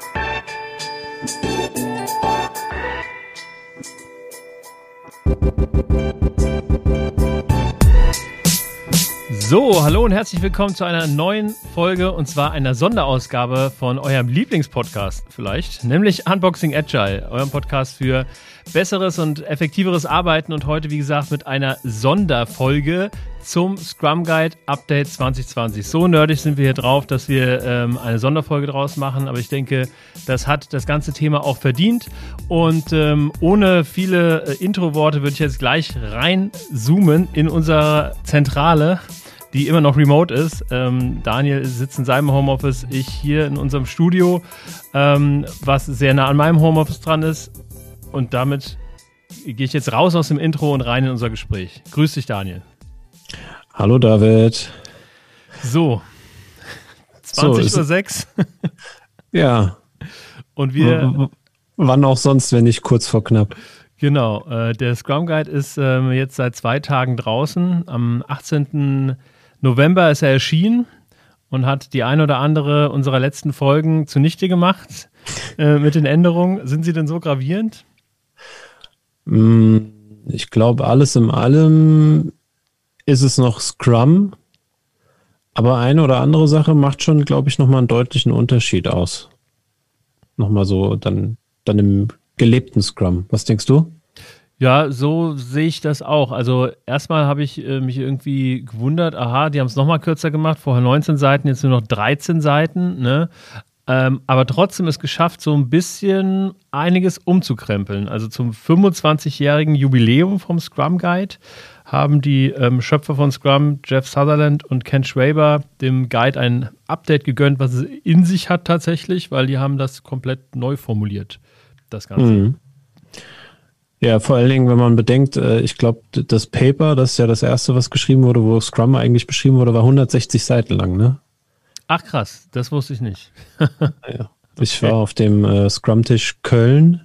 Thank you. So, hallo und herzlich willkommen zu einer neuen Folge und zwar einer Sonderausgabe von eurem Lieblingspodcast vielleicht, nämlich Unboxing Agile, eurem Podcast für besseres und effektiveres Arbeiten und heute, wie gesagt, mit einer Sonderfolge zum Scrum Guide Update 2020. So nerdig sind wir hier drauf, dass wir ähm, eine Sonderfolge draus machen, aber ich denke, das hat das ganze Thema auch verdient und ähm, ohne viele äh, Intro-Worte würde ich jetzt gleich reinzoomen in unsere Zentrale die immer noch remote ist. Ähm, Daniel sitzt in seinem Homeoffice, ich hier in unserem Studio, ähm, was sehr nah an meinem Homeoffice dran ist. Und damit gehe ich jetzt raus aus dem Intro und rein in unser Gespräch. Grüß dich, Daniel. Hallo, David. So, 20.06 Uhr. ja. Und wir. Wann auch sonst, wenn nicht kurz vor knapp. Genau, äh, der Scrum Guide ist ähm, jetzt seit zwei Tagen draußen. Am 18. November ist er erschienen und hat die ein oder andere unserer letzten Folgen zunichte gemacht äh, mit den Änderungen. Sind sie denn so gravierend? Mm, ich glaube, alles in allem ist es noch Scrum, aber eine oder andere Sache macht schon, glaube ich, nochmal einen deutlichen Unterschied aus. Nochmal so dann, dann im gelebten Scrum. Was denkst du? Ja, so sehe ich das auch. Also erstmal habe ich äh, mich irgendwie gewundert, aha, die haben es nochmal kürzer gemacht, vorher 19 Seiten, jetzt nur noch 13 Seiten, ne? Ähm, aber trotzdem es geschafft, so ein bisschen einiges umzukrempeln. Also zum 25-jährigen Jubiläum vom Scrum Guide haben die ähm, Schöpfer von Scrum, Jeff Sutherland und Ken Schwaber, dem Guide ein Update gegönnt, was es in sich hat tatsächlich, weil die haben das komplett neu formuliert, das Ganze. Mhm. Ja, vor allen Dingen, wenn man bedenkt, äh, ich glaube, das Paper, das ist ja das erste, was geschrieben wurde, wo Scrum eigentlich beschrieben wurde, war 160 Seiten lang, ne? Ach krass, das wusste ich nicht. ja. Ich war auf dem äh, Scrum-Tisch Köln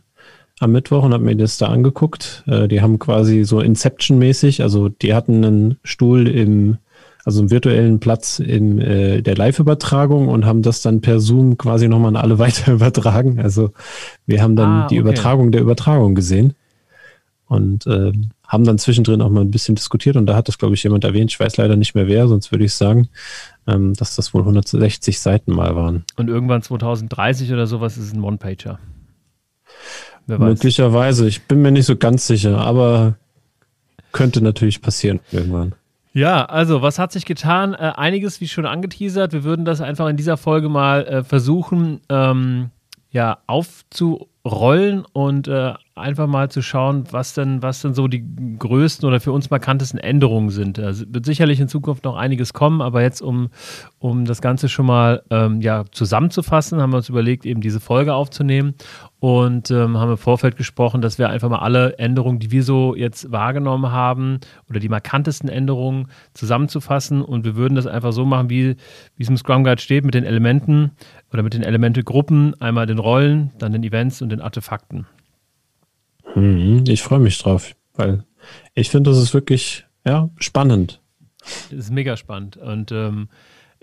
am Mittwoch und habe mir das da angeguckt. Äh, die haben quasi so Inception-mäßig, also die hatten einen Stuhl im, also einen virtuellen Platz in äh, der Live-Übertragung und haben das dann per Zoom quasi nochmal an alle weiter übertragen. Also wir haben dann ah, die Übertragung der Übertragung gesehen und äh, haben dann zwischendrin auch mal ein bisschen diskutiert und da hat das, glaube ich, jemand erwähnt, ich weiß leider nicht mehr wer, sonst würde ich sagen, ähm, dass das wohl 160 Seiten mal waren. Und irgendwann 2030 oder sowas ist es ein One-Pager. Möglicherweise, ich bin mir nicht so ganz sicher, aber könnte natürlich passieren irgendwann. Ja, also was hat sich getan? Äh, einiges, wie schon angeteasert. Wir würden das einfach in dieser Folge mal äh, versuchen, ähm, ja, aufzurollen und äh, einfach mal zu schauen, was denn, was denn so die größten oder für uns markantesten Änderungen sind. Es wird sicherlich in Zukunft noch einiges kommen, aber jetzt, um, um das Ganze schon mal ähm, ja, zusammenzufassen, haben wir uns überlegt, eben diese Folge aufzunehmen und ähm, haben im Vorfeld gesprochen, dass wir einfach mal alle Änderungen, die wir so jetzt wahrgenommen haben oder die markantesten Änderungen zusammenzufassen und wir würden das einfach so machen, wie, wie es im Scrum Guide steht, mit den Elementen oder mit den Elementegruppen, einmal den Rollen, dann den Events und den Artefakten. Mhm, ich freue mich drauf, weil ich finde, das ist wirklich ja, spannend. Das ist mega spannend. Und ähm,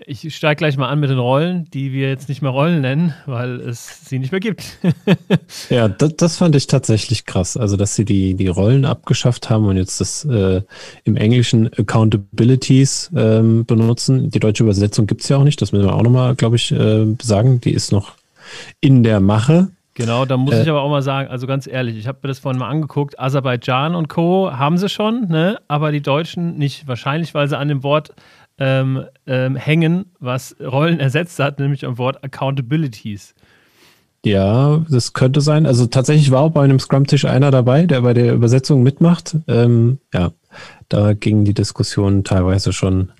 ich steige gleich mal an mit den Rollen, die wir jetzt nicht mehr Rollen nennen, weil es sie nicht mehr gibt. ja, das, das, fand ich tatsächlich krass. Also, dass sie die, die Rollen abgeschafft haben und jetzt das äh, im Englischen Accountabilities ähm, benutzen. Die deutsche Übersetzung gibt es ja auch nicht. Das müssen wir auch nochmal, glaube ich, äh, sagen. Die ist noch in der Mache. Genau, da muss äh, ich aber auch mal sagen, also ganz ehrlich, ich habe mir das vorhin mal angeguckt, Aserbaidschan und Co. haben sie schon, ne? aber die Deutschen nicht. Wahrscheinlich, weil sie an dem Wort ähm, ähm, hängen, was Rollen ersetzt hat, nämlich am Wort Accountabilities. Ja, das könnte sein. Also tatsächlich war auch bei einem Scrum-Tisch einer dabei, der bei der Übersetzung mitmacht. Ähm, ja, da gingen die Diskussionen teilweise schon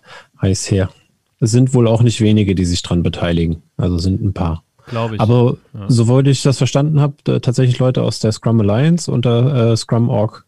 heiß her. Es sind wohl auch nicht wenige, die sich dran beteiligen. Also sind ein paar. Glaube ich. Aber ja. soweit ich das verstanden habe, tatsächlich Leute aus der Scrum Alliance und der äh, Scrum Org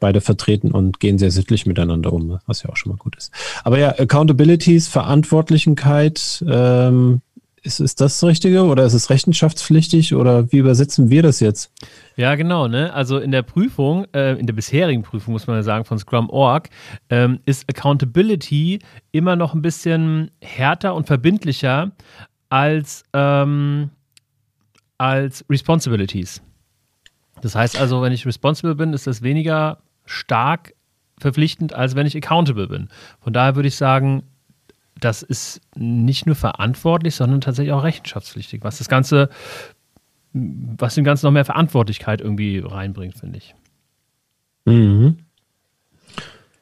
beide vertreten und gehen sehr sittlich miteinander um, was ja auch schon mal gut ist. Aber ja, Accountabilities, Verantwortlichkeit, ähm, ist, ist das das Richtige oder ist es rechenschaftspflichtig oder wie übersetzen wir das jetzt? Ja, genau. Ne? Also in der Prüfung, äh, in der bisherigen Prüfung, muss man ja sagen, von Scrum Org, ähm, ist Accountability immer noch ein bisschen härter und verbindlicher als, ähm, als Responsibilities. Das heißt also, wenn ich responsible bin, ist das weniger stark verpflichtend, als wenn ich accountable bin. Von daher würde ich sagen, das ist nicht nur verantwortlich, sondern tatsächlich auch rechenschaftspflichtig, was das Ganze, was dem Ganzen noch mehr Verantwortlichkeit irgendwie reinbringt, finde ich. Mhm.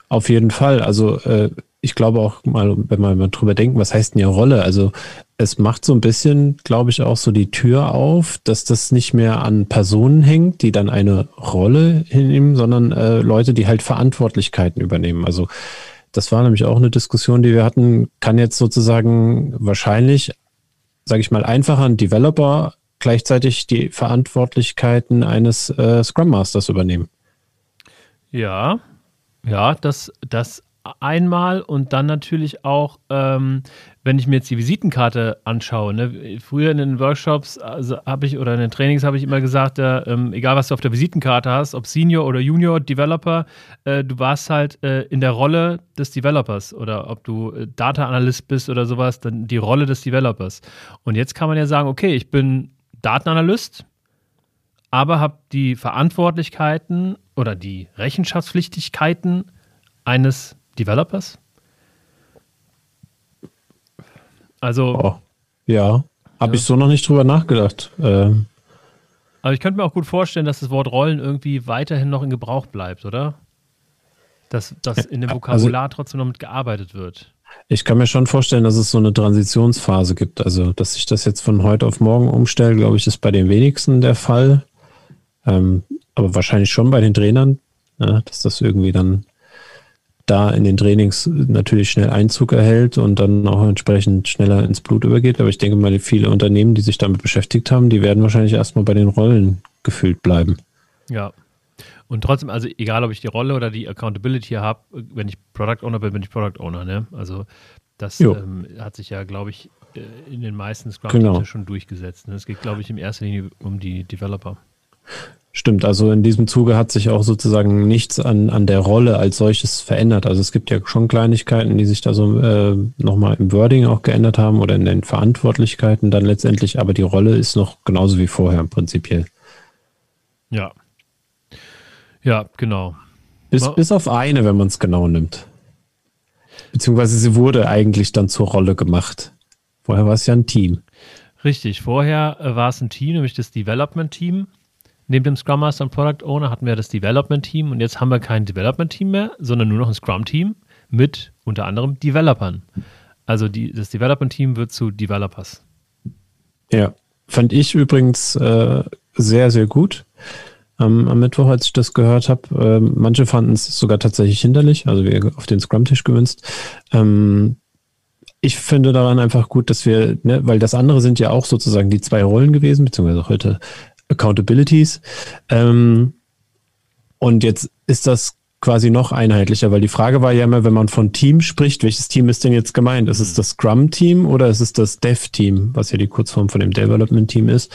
Auf jeden Fall. Also äh, ich glaube auch mal, wenn wir mal drüber denken, was heißt denn die Rolle? Also es macht so ein bisschen, glaube ich, auch so die Tür auf, dass das nicht mehr an Personen hängt, die dann eine Rolle hinnehmen, sondern äh, Leute, die halt Verantwortlichkeiten übernehmen. Also das war nämlich auch eine Diskussion, die wir hatten, kann jetzt sozusagen wahrscheinlich, sage ich mal, einfacher ein Developer gleichzeitig die Verantwortlichkeiten eines äh, Scrum Masters übernehmen. Ja, ja, das, das einmal und dann natürlich auch, ähm, wenn ich mir jetzt die Visitenkarte anschaue. Ne? Früher in den Workshops also habe ich oder in den Trainings habe ich immer gesagt, äh, ähm, egal was du auf der Visitenkarte hast, ob Senior oder Junior Developer, äh, du warst halt äh, in der Rolle des Developers oder ob du äh, Data Analyst bist oder sowas, dann die Rolle des Developers. Und jetzt kann man ja sagen, okay, ich bin Datenanalyst, aber habe die Verantwortlichkeiten oder die Rechenschaftspflichtigkeiten eines Developers? Also. Oh, ja, habe ja. ich so noch nicht drüber nachgedacht. Ähm. Aber ich könnte mir auch gut vorstellen, dass das Wort Rollen irgendwie weiterhin noch in Gebrauch bleibt, oder? Dass, dass in dem also Vokabular also, trotzdem noch mit gearbeitet wird. Ich kann mir schon vorstellen, dass es so eine Transitionsphase gibt. Also, dass sich das jetzt von heute auf morgen umstellt, glaube ich, ist bei den wenigsten der Fall. Ähm, aber wahrscheinlich schon bei den Trainern, ja, dass das irgendwie dann da in den Trainings natürlich schnell Einzug erhält und dann auch entsprechend schneller ins Blut übergeht. Aber ich denke mal, viele Unternehmen, die sich damit beschäftigt haben, die werden wahrscheinlich erstmal bei den Rollen gefühlt bleiben. Ja. Und trotzdem, also egal, ob ich die Rolle oder die Accountability habe, wenn ich Product Owner bin, bin ich Product Owner. Ne? Also das ähm, hat sich ja, glaube ich, äh, in den meisten Scrum genau. schon durchgesetzt. Ne? Es geht, glaube ich, in erster Linie um die Developer. Stimmt, also in diesem Zuge hat sich auch sozusagen nichts an, an der Rolle als solches verändert. Also es gibt ja schon Kleinigkeiten, die sich da so äh, nochmal im Wording auch geändert haben oder in den Verantwortlichkeiten dann letztendlich, aber die Rolle ist noch genauso wie vorher prinzipiell. Ja. Ja, genau. Bis, bis auf eine, wenn man es genau nimmt. Beziehungsweise sie wurde eigentlich dann zur Rolle gemacht. Vorher war es ja ein Team. Richtig, vorher äh, war es ein Team, nämlich das Development-Team. Neben dem Scrum Master und Product Owner hatten wir das Development Team und jetzt haben wir kein Development Team mehr, sondern nur noch ein Scrum Team mit unter anderem Developern. Also die, das Development Team wird zu Developers. Ja, fand ich übrigens äh, sehr, sehr gut. Ähm, am Mittwoch, als ich das gehört habe, äh, manche fanden es sogar tatsächlich hinderlich, also wie auf den Scrum-Tisch gewünscht. Ähm, ich finde daran einfach gut, dass wir, ne, weil das andere sind ja auch sozusagen die zwei Rollen gewesen, beziehungsweise heute Accountabilities. Ähm, und jetzt ist das quasi noch einheitlicher, weil die Frage war ja immer, wenn man von Team spricht, welches Team ist denn jetzt gemeint? Ist es mhm. das Scrum-Team oder ist es das Dev-Team, was ja die Kurzform von dem Development-Team ist?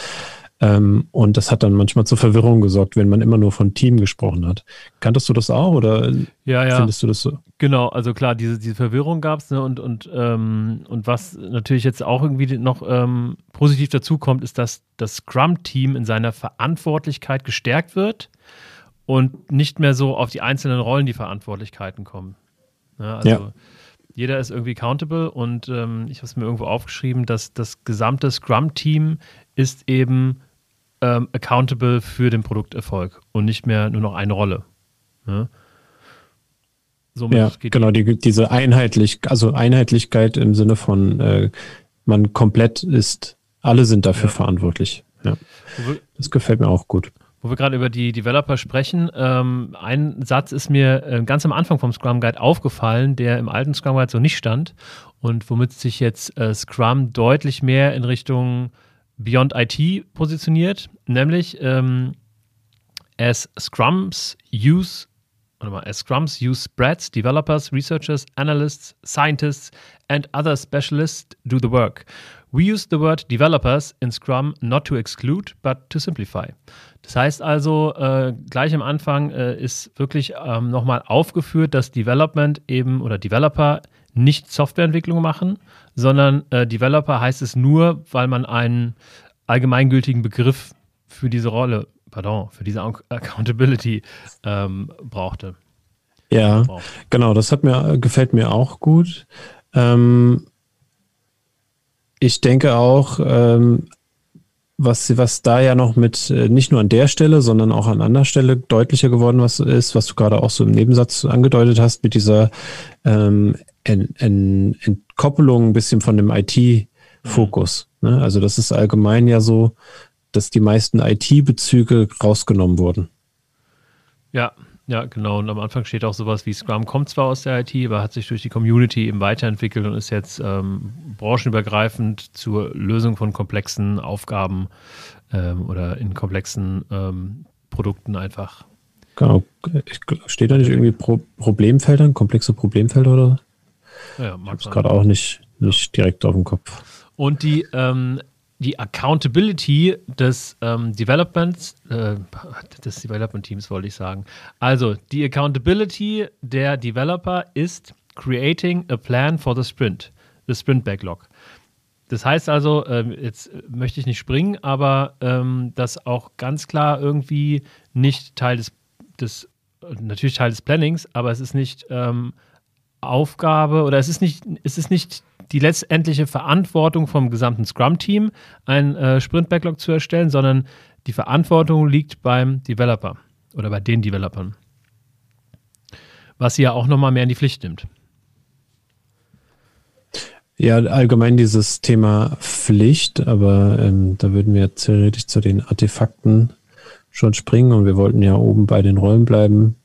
Ähm, und das hat dann manchmal zur Verwirrung gesorgt, wenn man immer nur von Team gesprochen hat. Kanntest du das auch oder ja, ja. findest du das so? Genau, also klar, diese, diese Verwirrung gab es ne, und, und, ähm, und was natürlich jetzt auch irgendwie noch ähm, positiv dazu kommt, ist, dass das Scrum-Team in seiner Verantwortlichkeit gestärkt wird und nicht mehr so auf die einzelnen Rollen die Verantwortlichkeiten kommen. Ja, also ja. jeder ist irgendwie accountable und ähm, ich habe es mir irgendwo aufgeschrieben, dass das gesamte Scrum-Team ist eben ähm, accountable für den Produkterfolg und nicht mehr nur noch eine Rolle. Ja? ja, genau, die, diese einheitlich, also Einheitlichkeit im Sinne von äh, man komplett ist, alle sind dafür ja. verantwortlich. Ja. Das gefällt mir auch gut. Wo wir gerade über die Developer sprechen, ähm, ein Satz ist mir äh, ganz am Anfang vom Scrum Guide aufgefallen, der im alten Scrum Guide so nicht stand und womit sich jetzt äh, Scrum deutlich mehr in Richtung Beyond IT positioniert, nämlich ähm, as Scrums use warte mal, as Scrums use spreads, developers, researchers, analysts, scientists and other specialists do the work. We use the word developers in Scrum not to exclude, but to simplify. Das heißt also, äh, gleich am Anfang äh, ist wirklich ähm, nochmal aufgeführt, dass Development eben oder Developer nicht Softwareentwicklung machen, sondern äh, Developer heißt es nur, weil man einen allgemeingültigen Begriff für diese Rolle, pardon, für diese Accountability ähm, brauchte. Ja, Braucht. genau, das hat mir, gefällt mir auch gut. Ähm, ich denke auch, ähm, was, was da ja noch mit, äh, nicht nur an der Stelle, sondern auch an anderer Stelle deutlicher geworden was ist, was du gerade auch so im Nebensatz angedeutet hast, mit dieser ähm, Ent, Ent, Entkoppelung ein bisschen von dem IT-Fokus. Mhm. Ne? Also das ist allgemein ja so, dass die meisten IT-Bezüge rausgenommen wurden. Ja, ja, genau. Und am Anfang steht auch sowas wie Scrum kommt zwar aus der IT, aber hat sich durch die Community eben weiterentwickelt und ist jetzt ähm, branchenübergreifend zur Lösung von komplexen Aufgaben ähm, oder in komplexen ähm, Produkten einfach. Genau. Steht da nicht irgendwie Pro Problemfeldern, komplexe Problemfelder oder? Ja, ich gerade auch nicht, nicht direkt auf dem Kopf. Und die ähm, die Accountability des ähm, Developments, äh, des Development Teams wollte ich sagen. Also die Accountability der Developer ist creating a plan for the sprint, the sprint backlog. Das heißt also, ähm, jetzt möchte ich nicht springen, aber ähm, das auch ganz klar irgendwie nicht Teil des, des, natürlich Teil des Plannings, aber es ist nicht ähm, Aufgabe oder es ist nicht, es ist nicht die letztendliche Verantwortung vom gesamten Scrum-Team, einen äh, Sprint-Backlog zu erstellen, sondern die Verantwortung liegt beim Developer oder bei den Developern. Was sie ja auch nochmal mehr in die Pflicht nimmt. Ja, allgemein dieses Thema Pflicht, aber ähm, da würden wir theoretisch zu den Artefakten schon springen und wir wollten ja oben bei den Rollen bleiben.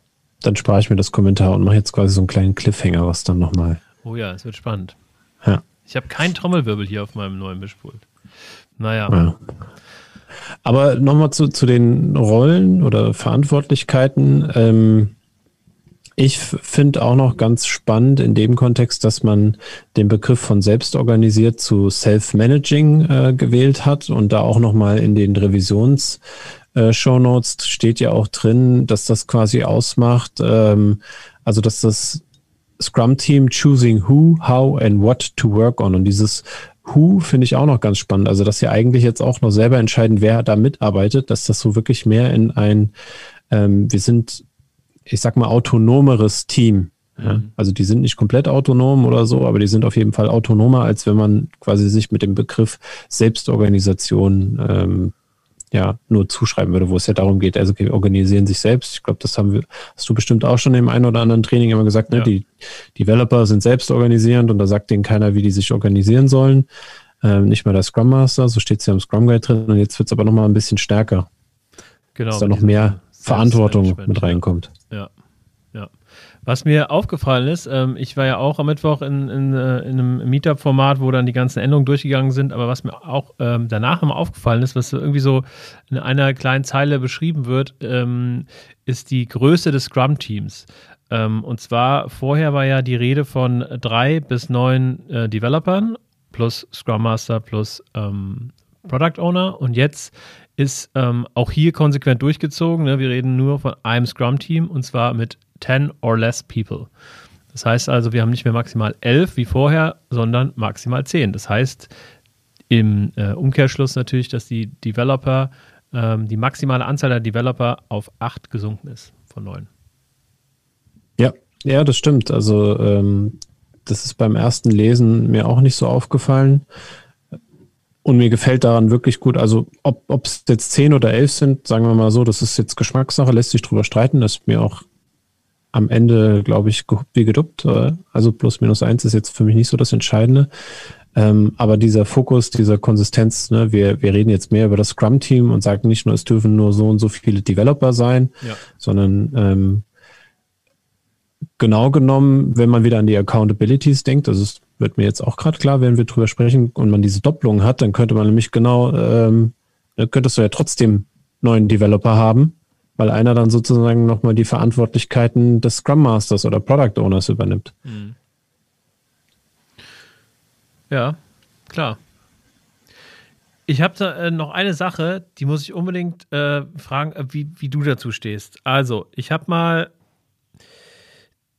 Dann spare ich mir das Kommentar und mache jetzt quasi so einen kleinen Cliffhanger, was dann nochmal. Oh ja, es wird spannend. Ja. Ich habe keinen Trommelwirbel hier auf meinem neuen Mischpult. Naja. Ja. Aber nochmal zu, zu den Rollen oder Verantwortlichkeiten. Ähm, ich finde auch noch ganz spannend in dem Kontext, dass man den Begriff von selbstorganisiert zu Self-Managing äh, gewählt hat und da auch nochmal in den Revisions- äh, Shownotes steht ja auch drin, dass das quasi ausmacht, ähm, also dass das Scrum Team choosing who, how and what to work on. Und dieses Who finde ich auch noch ganz spannend. Also, dass sie eigentlich jetzt auch noch selber entscheiden, wer da mitarbeitet, dass das so wirklich mehr in ein, ähm, wir sind, ich sag mal, autonomeres Team. Ja? Mhm. Also die sind nicht komplett autonom oder so, aber die sind auf jeden Fall autonomer, als wenn man quasi sich mit dem Begriff Selbstorganisation ähm, ja nur zuschreiben würde, wo es ja darum geht, also okay, organisieren sich selbst. Ich glaube, das haben wir, hast du bestimmt auch schon im einen oder anderen Training immer gesagt, ne? Ja. Die Developer sind selbst organisierend und da sagt denen keiner, wie die sich organisieren sollen. Ähm, nicht mal der Scrum Master, so steht es ja im Scrum Guide drin und jetzt wird es aber nochmal ein bisschen stärker. Genau. Dass da noch mehr Verantwortung mit reinkommt. Ja. Was mir aufgefallen ist, ähm, ich war ja auch am Mittwoch in, in, äh, in einem Meetup-Format, wo dann die ganzen Änderungen durchgegangen sind, aber was mir auch ähm, danach immer aufgefallen ist, was irgendwie so in einer kleinen Zeile beschrieben wird, ähm, ist die Größe des Scrum-Teams. Ähm, und zwar vorher war ja die Rede von drei bis neun äh, Developern plus Scrum Master plus ähm, Product Owner und jetzt ist ähm, auch hier konsequent durchgezogen. Ne? Wir reden nur von einem Scrum-Team und zwar mit 10 or less people. Das heißt also, wir haben nicht mehr maximal 11 wie vorher, sondern maximal 10. Das heißt im äh, Umkehrschluss natürlich, dass die Developer, ähm, die maximale Anzahl der Developer auf 8 gesunken ist von 9. Ja, ja, das stimmt. Also ähm, das ist beim ersten Lesen mir auch nicht so aufgefallen. Und mir gefällt daran wirklich gut, also ob es jetzt 10 oder 11 sind, sagen wir mal so, das ist jetzt Geschmackssache, lässt sich drüber streiten, das ist mir auch am Ende, glaube ich, wie geduppt. Äh, also plus minus eins ist jetzt für mich nicht so das Entscheidende. Ähm, aber dieser Fokus, dieser Konsistenz, ne, wir, wir reden jetzt mehr über das Scrum-Team und sagen nicht nur, es dürfen nur so und so viele Developer sein, ja. sondern ähm, genau genommen, wenn man wieder an die Accountabilities denkt, also es wird mir jetzt auch gerade klar, wenn wir drüber sprechen und man diese Doppelung hat, dann könnte man nämlich genau, ähm, könntest du ja trotzdem neuen Developer haben, weil einer dann sozusagen nochmal die Verantwortlichkeiten des Scrum Masters oder Product Owners übernimmt. Mhm. Ja, klar. Ich habe da äh, noch eine Sache, die muss ich unbedingt äh, fragen, äh, wie, wie du dazu stehst. Also, ich habe mal,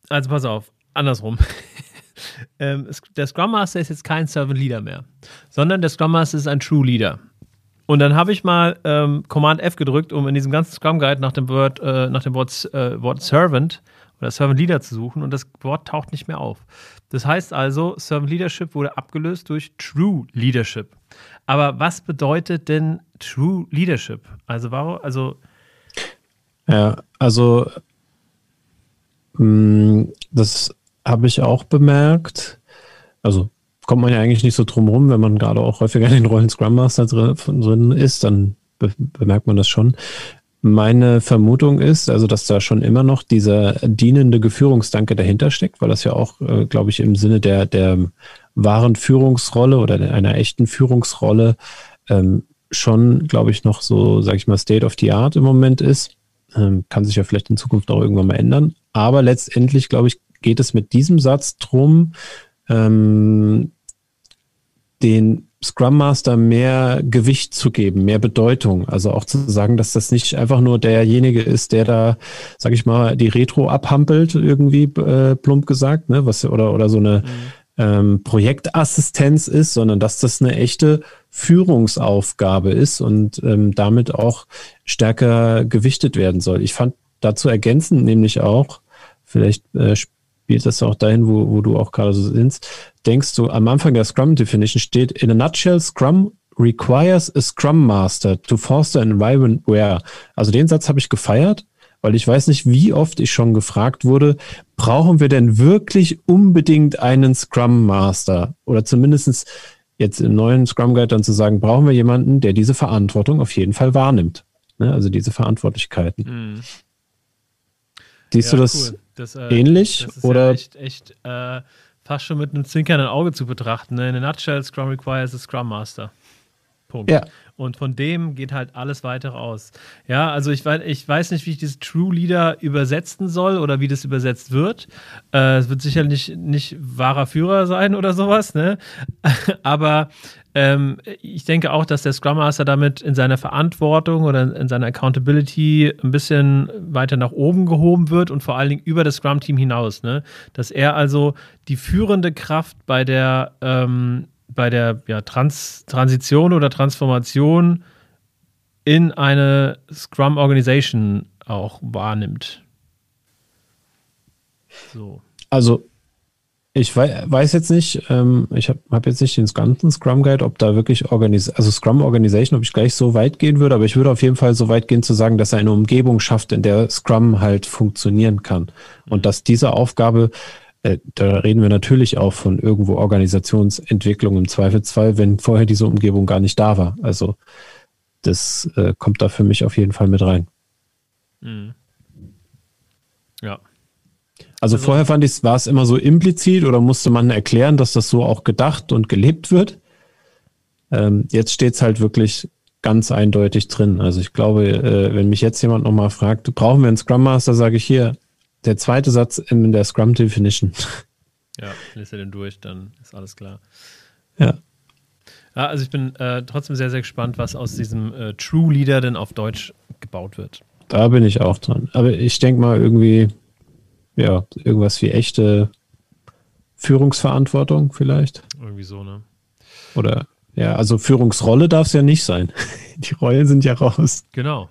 also pass auf, andersrum. ähm, der Scrum Master ist jetzt kein Servant Leader mehr, sondern der Scrum Master ist ein True Leader. Und dann habe ich mal ähm, Command F gedrückt, um in diesem ganzen Scrum Guide nach dem Wort, äh, nach dem Wort, äh, Wort Servant oder Servant Leader zu suchen und das Wort taucht nicht mehr auf. Das heißt also, Servant Leadership wurde abgelöst durch True Leadership. Aber was bedeutet denn True Leadership? Also warum, also ja, also mh, mm, das habe ich auch bemerkt. Also kommt man ja eigentlich nicht so drum rum, wenn man gerade auch häufiger in den Rollen Scrum Master drin, ist, dann be bemerkt man das schon. Meine Vermutung ist, also, dass da schon immer noch dieser dienende Geführungsdanke dahinter steckt, weil das ja auch, äh, glaube ich, im Sinne der, der wahren Führungsrolle oder einer echten Führungsrolle ähm, schon, glaube ich, noch so, sage ich mal, State of the Art im Moment ist. Ähm, kann sich ja vielleicht in Zukunft auch irgendwann mal ändern. Aber letztendlich, glaube ich, geht es mit diesem Satz drum, ähm, den Scrum Master mehr Gewicht zu geben, mehr Bedeutung. Also auch zu sagen, dass das nicht einfach nur derjenige ist, der da, sag ich mal, die Retro abhampelt, irgendwie äh, plump gesagt, ne, was oder oder so eine mhm. ähm, Projektassistenz ist, sondern dass das eine echte Führungsaufgabe ist und ähm, damit auch stärker gewichtet werden soll. Ich fand dazu ergänzend nämlich auch, vielleicht äh, spielt das auch dahin, wo, wo du auch gerade so sind, denkst du, am Anfang der Scrum Definition steht, in a nutshell, Scrum requires a Scrum Master to foster an environment where. Also den Satz habe ich gefeiert, weil ich weiß nicht, wie oft ich schon gefragt wurde, brauchen wir denn wirklich unbedingt einen Scrum Master? Oder zumindestens jetzt im neuen Scrum Guide dann zu sagen, brauchen wir jemanden, der diese Verantwortung auf jeden Fall wahrnimmt. Ne? Also diese Verantwortlichkeiten. Mhm. Siehst ja, du das, cool. Das äh, ähnlich? Das oder? Ja echt, echt äh, fast schon mit einem zwinkernden Auge zu betrachten. Ne? In a nutshell, Scrum requires a Scrum Master. Punkt. Ja. Und von dem geht halt alles weitere aus. Ja, also ich weiß, ich weiß nicht, wie ich dieses True Leader übersetzen soll oder wie das übersetzt wird. Äh, es wird sicherlich nicht, nicht wahrer Führer sein oder sowas, ne? Aber ähm, ich denke auch, dass der Scrum Master damit in seiner Verantwortung oder in seiner Accountability ein bisschen weiter nach oben gehoben wird und vor allen Dingen über das Scrum-Team hinaus. Ne? Dass er also die führende Kraft bei der, ähm, bei der ja, Trans Transition oder Transformation in eine Scrum-Organisation auch wahrnimmt. So. Also ich weiß jetzt nicht, ähm, ich habe hab jetzt nicht den ganzen Scrum Guide, ob da wirklich Organis also Scrum Organization, ob ich gleich so weit gehen würde, aber ich würde auf jeden Fall so weit gehen zu sagen, dass er eine Umgebung schafft, in der Scrum halt funktionieren kann. Und dass diese Aufgabe, äh, da reden wir natürlich auch von irgendwo Organisationsentwicklung im Zweifelsfall, wenn vorher diese Umgebung gar nicht da war. Also das äh, kommt da für mich auf jeden Fall mit rein. Mhm. Also, also vorher fand ich, war es immer so implizit oder musste man erklären, dass das so auch gedacht und gelebt wird. Ähm, jetzt steht es halt wirklich ganz eindeutig drin. Also ich glaube, äh, wenn mich jetzt jemand nochmal fragt, brauchen wir einen Scrum Master, sage ich hier, der zweite Satz in der Scrum Definition. Ja, liest er den durch, dann ist alles klar. Ja. Ja, also ich bin äh, trotzdem sehr, sehr gespannt, was aus diesem äh, True Leader denn auf Deutsch gebaut wird. Da bin ich auch dran. Aber ich denke mal irgendwie, ja, irgendwas wie echte Führungsverantwortung vielleicht. Irgendwie so, ne? Oder, ja, also Führungsrolle darf es ja nicht sein. Die Rollen sind ja raus. Genau.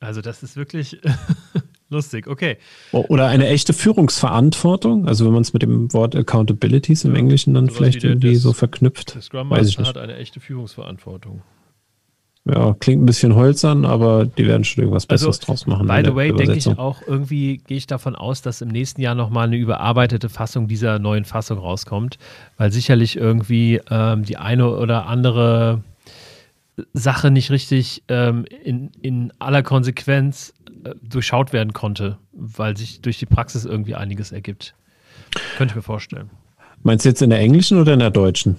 Also das ist wirklich lustig, okay. Oder eine echte Führungsverantwortung, also wenn man es mit dem Wort Accountabilities im ja, Englischen dann vielleicht irgendwie das, so verknüpft. Der Scrum Master hat eine echte Führungsverantwortung. Ja, klingt ein bisschen holzern, aber die werden schon irgendwas also, Besseres also, draus machen. By the way, denke ich auch irgendwie, gehe ich davon aus, dass im nächsten Jahr nochmal eine überarbeitete Fassung dieser neuen Fassung rauskommt, weil sicherlich irgendwie ähm, die eine oder andere Sache nicht richtig ähm, in, in aller Konsequenz äh, durchschaut werden konnte, weil sich durch die Praxis irgendwie einiges ergibt. Könnte ich mir vorstellen. Meinst du jetzt in der englischen oder in der deutschen?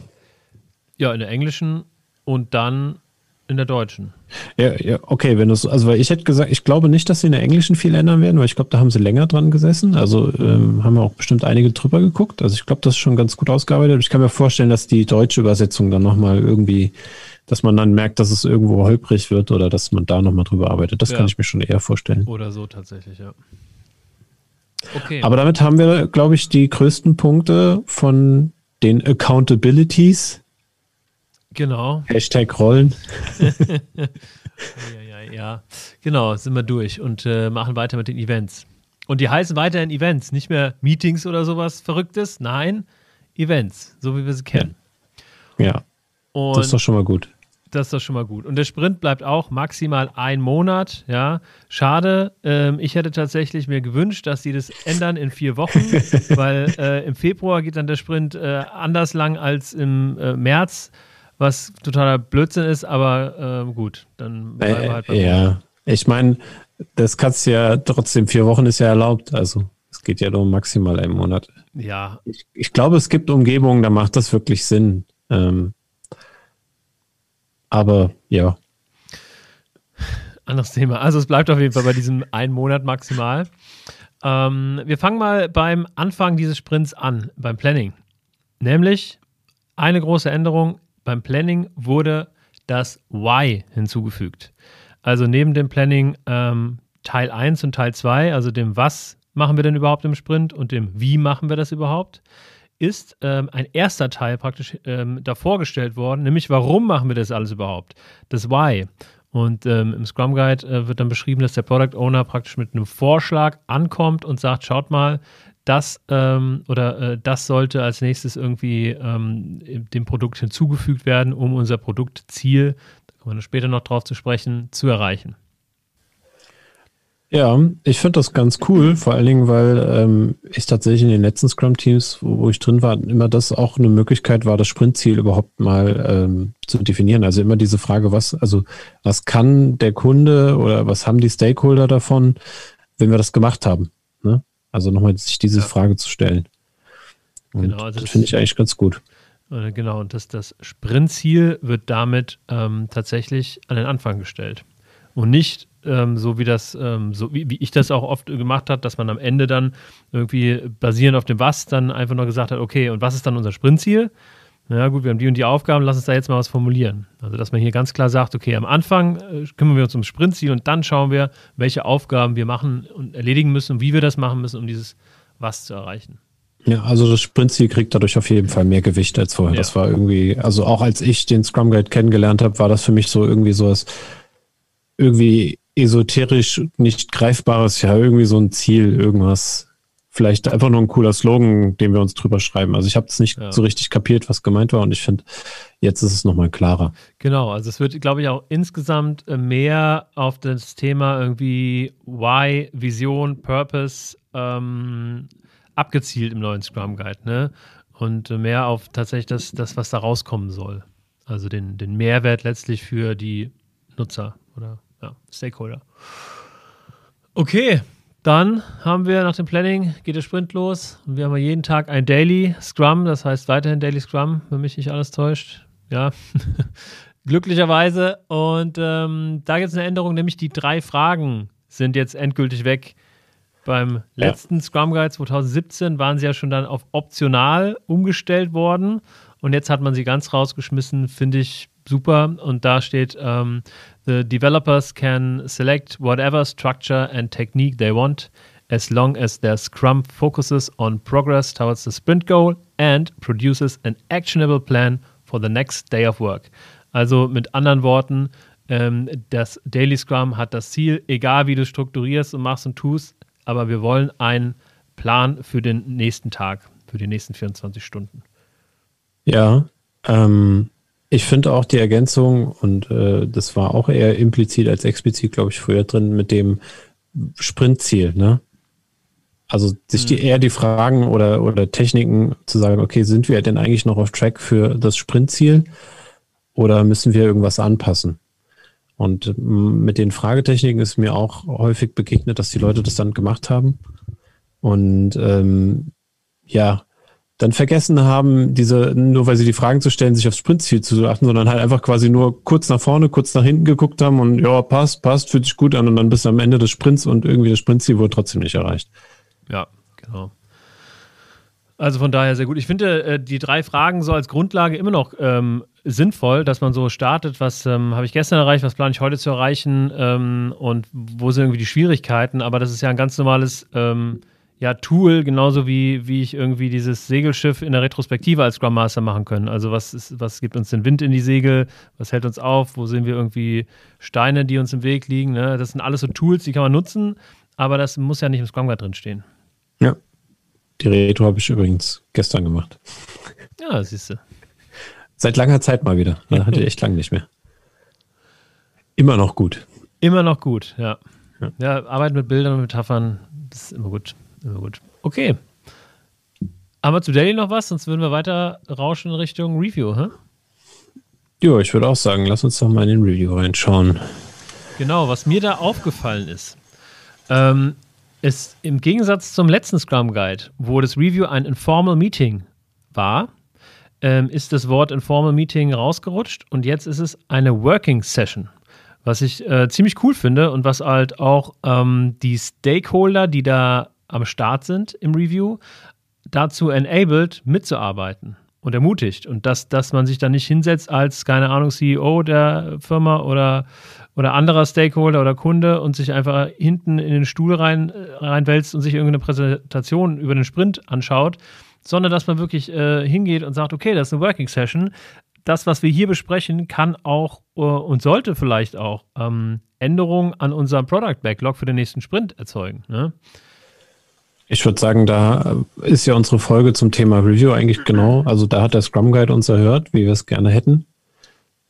Ja, in der englischen und dann in der deutschen. Ja, ja, okay, wenn du also weil ich hätte gesagt, ich glaube nicht, dass sie in der englischen viel ändern werden, weil ich glaube, da haben sie länger dran gesessen. Also ähm, haben wir auch bestimmt einige drüber geguckt. Also ich glaube, das ist schon ganz gut ausgearbeitet. Ich kann mir vorstellen, dass die deutsche Übersetzung dann nochmal irgendwie, dass man dann merkt, dass es irgendwo holprig wird oder dass man da nochmal drüber arbeitet. Das ja. kann ich mir schon eher vorstellen. Oder so tatsächlich, ja. Okay. Aber damit haben wir, glaube ich, die größten Punkte von den Accountabilities Genau. Hashtag Rollen. ja, ja, ja. Genau, sind wir durch und äh, machen weiter mit den Events. Und die heißen weiterhin Events, nicht mehr Meetings oder sowas Verrücktes. Nein, Events, so wie wir sie kennen. Ja. ja. Und das ist doch schon mal gut. Das ist doch schon mal gut. Und der Sprint bleibt auch maximal ein Monat. Ja, schade. Ähm, ich hätte tatsächlich mir gewünscht, dass sie das ändern in vier Wochen, weil äh, im Februar geht dann der Sprint äh, anders lang als im äh, März, was totaler Blödsinn ist. Aber äh, gut, dann bleiben wir halt bei Ja, ich meine, das kannst du ja trotzdem, vier Wochen ist ja erlaubt. Also es geht ja nur maximal einen Monat. Ja. Ich, ich glaube, es gibt Umgebungen, da macht das wirklich Sinn. Ähm, aber ja. Anderes Thema. Also es bleibt auf jeden Fall bei diesem einen Monat maximal. Ähm, wir fangen mal beim Anfang dieses Sprints an, beim Planning. Nämlich eine große Änderung. Beim Planning wurde das Why hinzugefügt. Also neben dem Planning ähm, Teil 1 und Teil 2, also dem Was machen wir denn überhaupt im Sprint und dem Wie machen wir das überhaupt, ist ähm, ein erster Teil praktisch ähm, davor gestellt worden, nämlich warum machen wir das alles überhaupt? Das Why. Und ähm, im Scrum Guide äh, wird dann beschrieben, dass der Product Owner praktisch mit einem Vorschlag ankommt und sagt, schaut mal, das ähm, oder äh, das sollte als nächstes irgendwie ähm, dem Produkt hinzugefügt werden, um unser Produktziel kommen wir später noch drauf zu sprechen, zu erreichen. Ja, ich finde das ganz cool, vor allen Dingen, weil ähm, ich tatsächlich in den letzten Scrum-Teams, wo, wo, ich drin war, immer das auch eine Möglichkeit war, das Sprintziel überhaupt mal ähm, zu definieren. Also immer diese Frage, was, also was kann der Kunde oder was haben die Stakeholder davon, wenn wir das gemacht haben? Also nochmal sich diese ja. Frage zu stellen. Und genau, also das finde ich eigentlich ganz gut. Äh, genau, und das, das Sprintziel wird damit ähm, tatsächlich an den Anfang gestellt. Und nicht ähm, so wie das, ähm, so wie, wie, ich das auch oft gemacht habe, dass man am Ende dann irgendwie basierend auf dem Was dann einfach nur gesagt hat, okay, und was ist dann unser Sprintziel? Ja gut, wir haben die und die Aufgaben, lass uns da jetzt mal was formulieren. Also dass man hier ganz klar sagt, okay, am Anfang äh, kümmern wir uns ums Sprintziel und dann schauen wir, welche Aufgaben wir machen und erledigen müssen und wie wir das machen müssen, um dieses Was zu erreichen. Ja, also das Sprintziel kriegt dadurch auf jeden Fall mehr Gewicht als vorher. Ja. Das war irgendwie, also auch als ich den Scrum Guide kennengelernt habe, war das für mich so irgendwie so was irgendwie esoterisch nicht greifbares, ja, irgendwie so ein Ziel, irgendwas. Vielleicht einfach nur ein cooler Slogan, den wir uns drüber schreiben. Also ich habe es nicht ja. so richtig kapiert, was gemeint war und ich finde, jetzt ist es nochmal klarer. Genau, also es wird, glaube ich, auch insgesamt äh, mehr auf das Thema irgendwie Why, Vision, Purpose ähm, abgezielt im neuen Scrum Guide, ne? Und mehr auf tatsächlich das, das was da rauskommen soll. Also den, den Mehrwert letztlich für die Nutzer oder ja, Stakeholder. Okay, dann haben wir nach dem Planning, geht der Sprint los und wir haben jeden Tag ein Daily Scrum, das heißt weiterhin Daily Scrum, wenn mich nicht alles täuscht. Ja, glücklicherweise. Und ähm, da gibt es eine Änderung, nämlich die drei Fragen sind jetzt endgültig weg. Beim letzten ja. Scrum Guide 2017 waren sie ja schon dann auf optional umgestellt worden. Und jetzt hat man sie ganz rausgeschmissen, finde ich super. Und da steht, um, ähm, the developers can select whatever structure and technique they want, as long as their Scrum focuses on progress towards the sprint goal and produces an actionable plan for the next day of work. Also mit anderen Worten, ähm, das Daily Scrum hat das Ziel, egal wie du strukturierst und machst und tust, aber wir wollen einen Plan für den nächsten Tag, für die nächsten 24 Stunden. Ja, ähm, ich finde auch die Ergänzung, und äh, das war auch eher implizit als explizit, glaube ich, früher drin, mit dem Sprintziel, ne? Also sich die, mhm. eher die Fragen oder, oder Techniken zu sagen, okay, sind wir denn eigentlich noch auf Track für das Sprintziel oder müssen wir irgendwas anpassen? Und mit den Fragetechniken ist mir auch häufig begegnet, dass die Leute das dann gemacht haben. Und ähm, ja, dann vergessen haben, diese, nur weil sie die Fragen zu stellen, sich aufs Sprintziel zu achten, sondern halt einfach quasi nur kurz nach vorne, kurz nach hinten geguckt haben und ja, passt, passt, fühlt sich gut an und dann bis am Ende des Sprints und irgendwie das Sprintziel wurde trotzdem nicht erreicht. Ja, genau. Also von daher sehr gut. Ich finde äh, die drei Fragen so als Grundlage immer noch ähm, sinnvoll, dass man so startet, was ähm, habe ich gestern erreicht, was plane ich heute zu erreichen ähm, und wo sind irgendwie die Schwierigkeiten. Aber das ist ja ein ganz normales, ähm, ja, Tool, genauso wie, wie ich irgendwie dieses Segelschiff in der Retrospektive als Scrum Master machen können. Also was, ist, was gibt uns den Wind in die Segel, was hält uns auf, wo sehen wir irgendwie Steine, die uns im Weg liegen. Ne? Das sind alles so Tools, die kann man nutzen, aber das muss ja nicht im Scrum Guide drin stehen. Ja. Die Retro habe ich übrigens gestern gemacht. Ja, siehst du. Seit langer Zeit mal wieder. Da hatte ich echt lange nicht mehr. Immer noch gut. Immer noch gut, ja. Ja, ja Arbeit mit Bildern und Metaphern, das ist immer gut. Immer gut. Okay. Haben wir zu Daily noch was? Sonst würden wir weiter rauschen in Richtung Review, hä? Ja, ich würde auch sagen, lass uns doch mal in den Review reinschauen. Genau, was mir da aufgefallen ist, ähm, ist im Gegensatz zum letzten Scrum Guide, wo das Review ein Informal Meeting war, ähm, ist das Wort Informal Meeting rausgerutscht und jetzt ist es eine Working Session. Was ich äh, ziemlich cool finde und was halt auch ähm, die Stakeholder, die da am Start sind im Review, dazu enabled, mitzuarbeiten und ermutigt. Und dass, dass man sich dann nicht hinsetzt als, keine Ahnung, CEO der Firma oder, oder anderer Stakeholder oder Kunde und sich einfach hinten in den Stuhl rein, reinwälzt und sich irgendeine Präsentation über den Sprint anschaut, sondern dass man wirklich äh, hingeht und sagt, okay, das ist eine Working Session das, was wir hier besprechen, kann auch äh, und sollte vielleicht auch ähm, Änderungen an unserem Product Backlog für den nächsten Sprint erzeugen. Ne? Ich würde sagen, da ist ja unsere Folge zum Thema Review eigentlich genau. Also da hat der Scrum Guide uns erhört, wie wir es gerne hätten.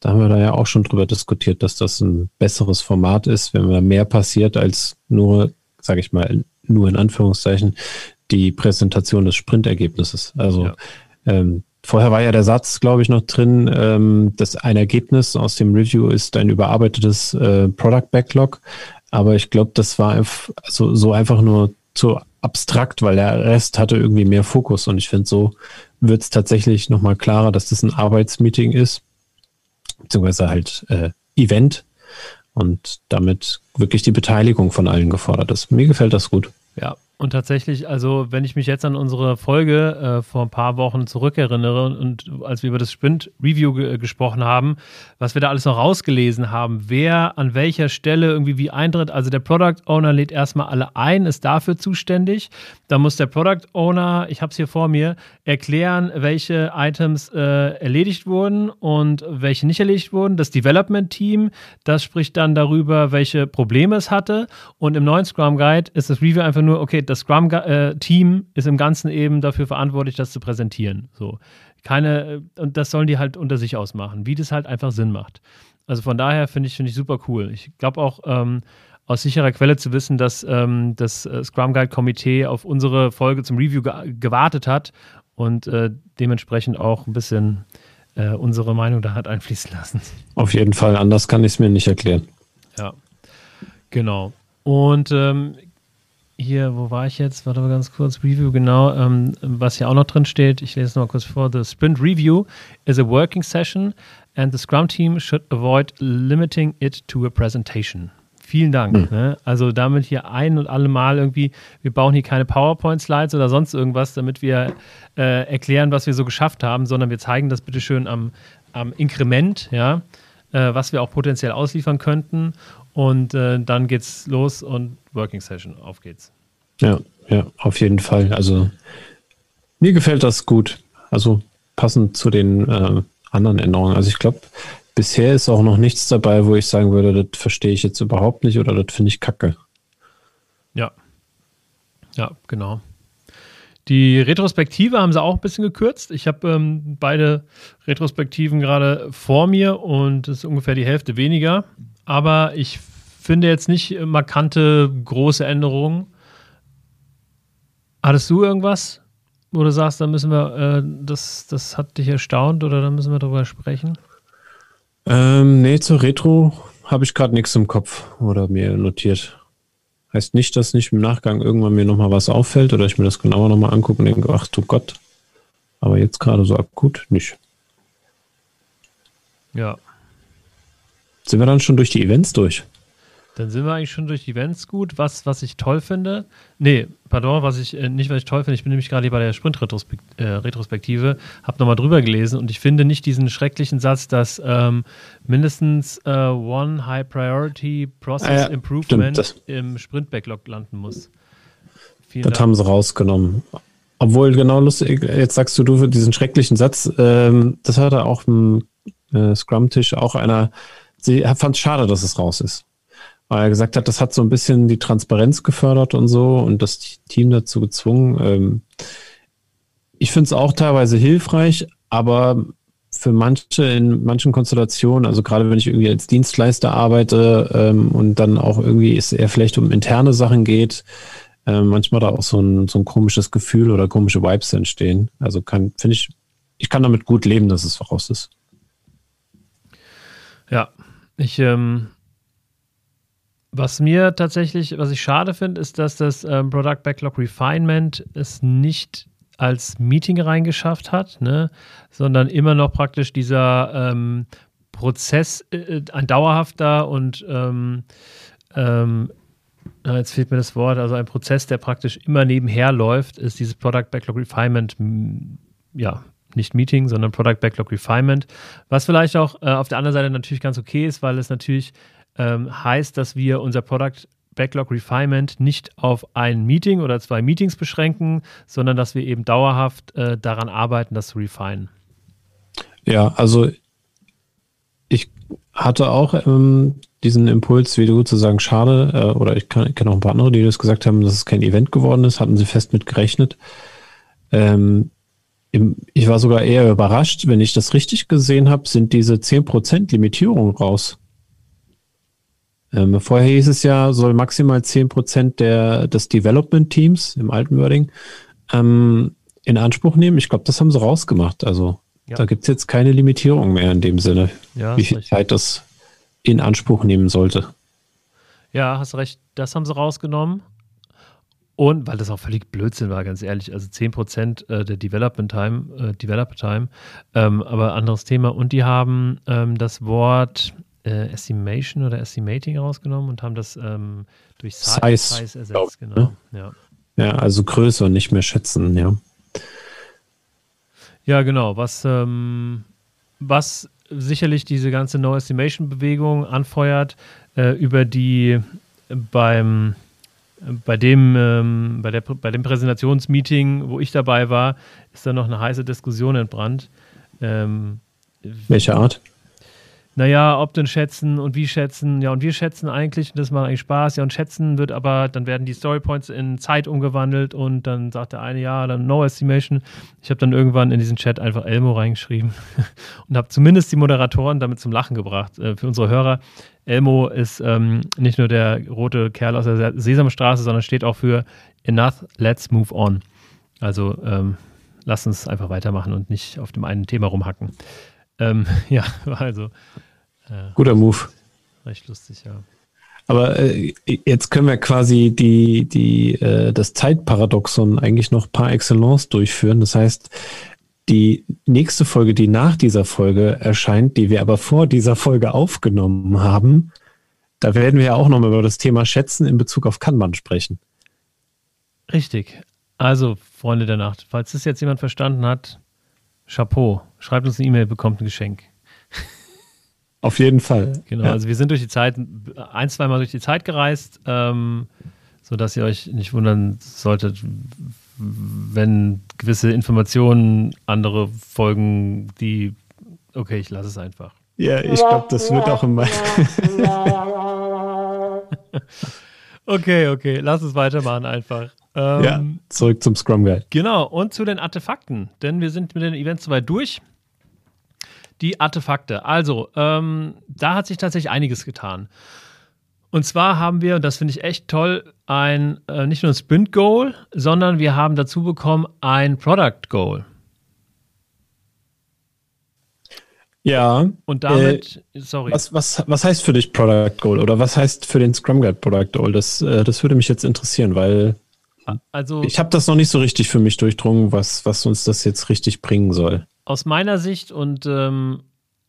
Da haben wir da ja auch schon drüber diskutiert, dass das ein besseres Format ist, wenn da mehr passiert als nur, sage ich mal, nur in Anführungszeichen, die Präsentation des Sprintergebnisses. Also ja. ähm, Vorher war ja der Satz, glaube ich, noch drin, ähm, dass ein Ergebnis aus dem Review ist ein überarbeitetes äh, Product Backlog. Aber ich glaube, das war also so einfach nur zu abstrakt, weil der Rest hatte irgendwie mehr Fokus. Und ich finde, so wird es tatsächlich nochmal klarer, dass das ein Arbeitsmeeting ist, beziehungsweise halt äh, Event und damit wirklich die Beteiligung von allen gefordert ist. Mir gefällt das gut. Ja, und tatsächlich, also wenn ich mich jetzt an unsere Folge äh, vor ein paar Wochen zurückerinnere und als wir über das Sprint-Review ge äh, gesprochen haben, was wir da alles noch rausgelesen haben, wer an welcher Stelle irgendwie wie eintritt. Also der Product Owner lädt erstmal alle ein, ist dafür zuständig. Da muss der Product Owner, ich habe es hier vor mir, erklären, welche Items äh, erledigt wurden und welche nicht erledigt wurden. Das Development Team, das spricht dann darüber, welche Probleme es hatte. Und im neuen Scrum Guide ist das Review einfach nur, okay, das Scrum-Team ist im Ganzen eben dafür verantwortlich, das zu präsentieren. So. Keine, äh, und das sollen die halt unter sich ausmachen, wie das halt einfach Sinn macht. Also von daher finde ich, finde ich super cool. Ich glaube auch, ähm, aus sicherer Quelle zu wissen, dass ähm, das äh, Scrum Guide Komitee auf unsere Folge zum Review ge gewartet hat und äh, dementsprechend auch ein bisschen äh, unsere Meinung da hat einfließen lassen. Auf jeden Fall, anders kann ich es mir nicht erklären. Ja, genau. Und ähm, hier, wo war ich jetzt? Warte mal ganz kurz. Review, genau. Ähm, was hier auch noch drin steht, ich lese es mal kurz vor. The Sprint Review is a working session and the Scrum Team should avoid limiting it to a presentation. Vielen Dank. Hm. Ne? Also damit hier ein und alle Mal irgendwie, wir bauen hier keine PowerPoint-Slides oder sonst irgendwas, damit wir äh, erklären, was wir so geschafft haben, sondern wir zeigen das bitte schön am, am Inkrement, ja, äh, was wir auch potenziell ausliefern könnten. Und äh, dann geht's los und Working Session, auf geht's. Ja, ja, auf jeden Fall. Also mir gefällt das gut. Also passend zu den äh, anderen Änderungen. Also ich glaube, bisher ist auch noch nichts dabei, wo ich sagen würde, das verstehe ich jetzt überhaupt nicht oder das finde ich kacke. Ja. Ja, genau. Die Retrospektive haben sie auch ein bisschen gekürzt. Ich habe ähm, beide Retrospektiven gerade vor mir und es ist ungefähr die Hälfte weniger. Aber ich finde jetzt nicht markante große Änderungen. Hattest du irgendwas, wo du sagst, da müssen wir, äh, das, das hat dich erstaunt oder da müssen wir drüber sprechen? Ähm, nee, zur Retro habe ich gerade nichts im Kopf oder mir notiert. Heißt nicht, dass nicht im Nachgang irgendwann mir nochmal was auffällt oder ich mir das genauer nochmal angucke und denke, ach du Gott. Aber jetzt gerade so akut nicht. Ja, sind wir dann schon durch die Events durch? Dann sind wir eigentlich schon durch die Events gut. Was, was ich toll finde, nee, pardon, was ich äh, nicht, was ich toll finde, ich bin nämlich gerade hier bei der Sprint-Retrospektive, äh, habe nochmal drüber gelesen und ich finde nicht diesen schrecklichen Satz, dass ähm, mindestens äh, One High Priority Process ah, ja, Improvement im Sprint-Backlog landen muss. das Dank. haben sie rausgenommen. Obwohl, genau lustig, jetzt sagst du du diesen schrecklichen Satz, ähm, das hatte auch im äh, Scrum-Tisch auch einer, sie fand es schade, dass es raus ist. Weil er gesagt hat, das hat so ein bisschen die Transparenz gefördert und so und das Team dazu gezwungen. Ähm, ich finde es auch teilweise hilfreich, aber für manche, in manchen Konstellationen, also gerade wenn ich irgendwie als Dienstleister arbeite ähm, und dann auch irgendwie es eher vielleicht um interne Sachen geht, äh, manchmal da auch so ein, so ein komisches Gefühl oder komische Vibes entstehen. Also kann, finde ich, ich kann damit gut leben, dass es voraus ist. Ja, ich, ähm, was mir tatsächlich, was ich schade finde, ist, dass das ähm, Product Backlog Refinement es nicht als Meeting reingeschafft hat, ne? sondern immer noch praktisch dieser ähm, Prozess, äh, ein dauerhafter und ähm, ähm, jetzt fehlt mir das Wort, also ein Prozess, der praktisch immer nebenher läuft, ist dieses Product Backlog Refinement, ja, nicht Meeting, sondern Product Backlog Refinement, was vielleicht auch äh, auf der anderen Seite natürlich ganz okay ist, weil es natürlich ähm, heißt, dass wir unser Product Backlog Refinement nicht auf ein Meeting oder zwei Meetings beschränken, sondern dass wir eben dauerhaft äh, daran arbeiten, das zu refinen. Ja, also ich hatte auch ähm, diesen Impuls, wie du zu sagen, schade, äh, oder ich kenne auch ein paar andere, die das gesagt haben, dass es kein Event geworden ist, hatten sie fest mit gerechnet. Ähm, ich war sogar eher überrascht, wenn ich das richtig gesehen habe, sind diese 10% Limitierung raus. Ähm, vorher hieß es ja, soll maximal 10% der, des Development-Teams im alten Wording ähm, in Anspruch nehmen. Ich glaube, das haben sie rausgemacht. Also ja. da gibt es jetzt keine Limitierung mehr in dem Sinne, ja, wie viel richtig. Zeit das in Anspruch nehmen sollte. Ja, hast recht. Das haben sie rausgenommen. Und weil das auch völlig Blödsinn war, ganz ehrlich, also 10% äh, der Development Time, äh, Developer Time, ähm, aber anderes Thema. Und die haben ähm, das Wort, äh, Estimation oder Estimating rausgenommen und haben das ähm, durch Size, Size, ersetzt. Genau. Ne? Ja. ja, also Größe und nicht mehr schätzen, ja. Ja, genau. Was, ähm, was sicherlich diese ganze No Estimation-Bewegung anfeuert, äh, über die beim bei dem, ähm, bei, der, bei dem Präsentationsmeeting, wo ich dabei war, ist da noch eine heiße Diskussion entbrannt. Ähm, Welche Art? Naja, ob denn schätzen und wie schätzen, ja, und wir schätzen eigentlich, das macht eigentlich Spaß, ja, und schätzen wird aber, dann werden die Storypoints in Zeit umgewandelt und dann sagt der eine, ja, dann No Estimation. Ich habe dann irgendwann in diesen Chat einfach Elmo reingeschrieben und habe zumindest die Moderatoren damit zum Lachen gebracht. Äh, für unsere Hörer, Elmo ist ähm, nicht nur der rote Kerl aus der Sesamstraße, sondern steht auch für Enough, let's move on. Also ähm, lass uns einfach weitermachen und nicht auf dem einen Thema rumhacken. Ähm, ja, also. Äh, Guter Move. Recht lustig, ja. Aber äh, jetzt können wir quasi die, die, äh, das Zeitparadoxon eigentlich noch par excellence durchführen. Das heißt, die nächste Folge, die nach dieser Folge erscheint, die wir aber vor dieser Folge aufgenommen haben, da werden wir ja auch nochmal über das Thema Schätzen in Bezug auf Kanban sprechen. Richtig. Also, Freunde der Nacht, falls das jetzt jemand verstanden hat, Chapeau. Schreibt uns eine E-Mail, bekommt ein Geschenk. Auf jeden Fall. Genau, ja. also wir sind durch die Zeit, ein, zweimal durch die Zeit gereist, ähm, sodass ihr euch nicht wundern solltet, wenn gewisse Informationen, andere Folgen, die, okay, ich lasse es einfach. Ja, ich glaube, das wird auch immer. okay, okay, lass es weitermachen einfach. Ähm, ja, zurück zum Scrum Guide. Genau, und zu den Artefakten, denn wir sind mit den Events soweit durch. Die Artefakte. Also, ähm, da hat sich tatsächlich einiges getan. Und zwar haben wir, und das finde ich echt toll, ein äh, nicht nur ein Sprint Goal, sondern wir haben dazu bekommen ein Product Goal. Ja. Und damit, äh, sorry. Was, was, was heißt für dich Product Goal oder was heißt für den Scrum Guide Product Goal? Das, äh, das würde mich jetzt interessieren, weil also, ich habe das noch nicht so richtig für mich durchdrungen, was, was uns das jetzt richtig bringen soll. Aus meiner Sicht und ähm,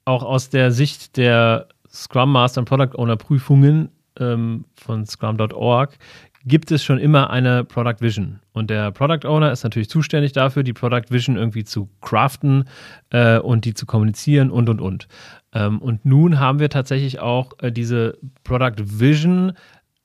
auch aus der Sicht der Scrum Master und Product Owner Prüfungen ähm, von scrum.org gibt es schon immer eine Product Vision. Und der Product Owner ist natürlich zuständig dafür, die Product Vision irgendwie zu craften äh, und die zu kommunizieren und, und, und. Ähm, und nun haben wir tatsächlich auch äh, diese Product Vision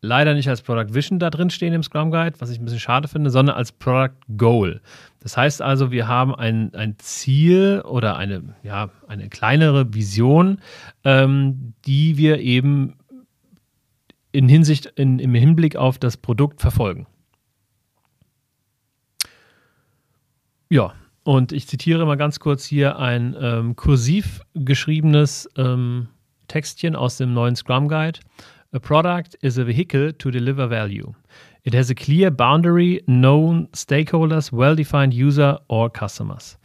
leider nicht als Product Vision da drin stehen im Scrum Guide, was ich ein bisschen schade finde, sondern als Product Goal. Das heißt also, wir haben ein, ein Ziel oder eine, ja, eine kleinere Vision, ähm, die wir eben in Hinsicht, in, im Hinblick auf das Produkt verfolgen. Ja, und ich zitiere mal ganz kurz hier ein ähm, kursiv geschriebenes ähm, Textchen aus dem neuen Scrum Guide. A product is a vehicle to deliver value. It has a clear boundary, known stakeholders, well defined user or customers.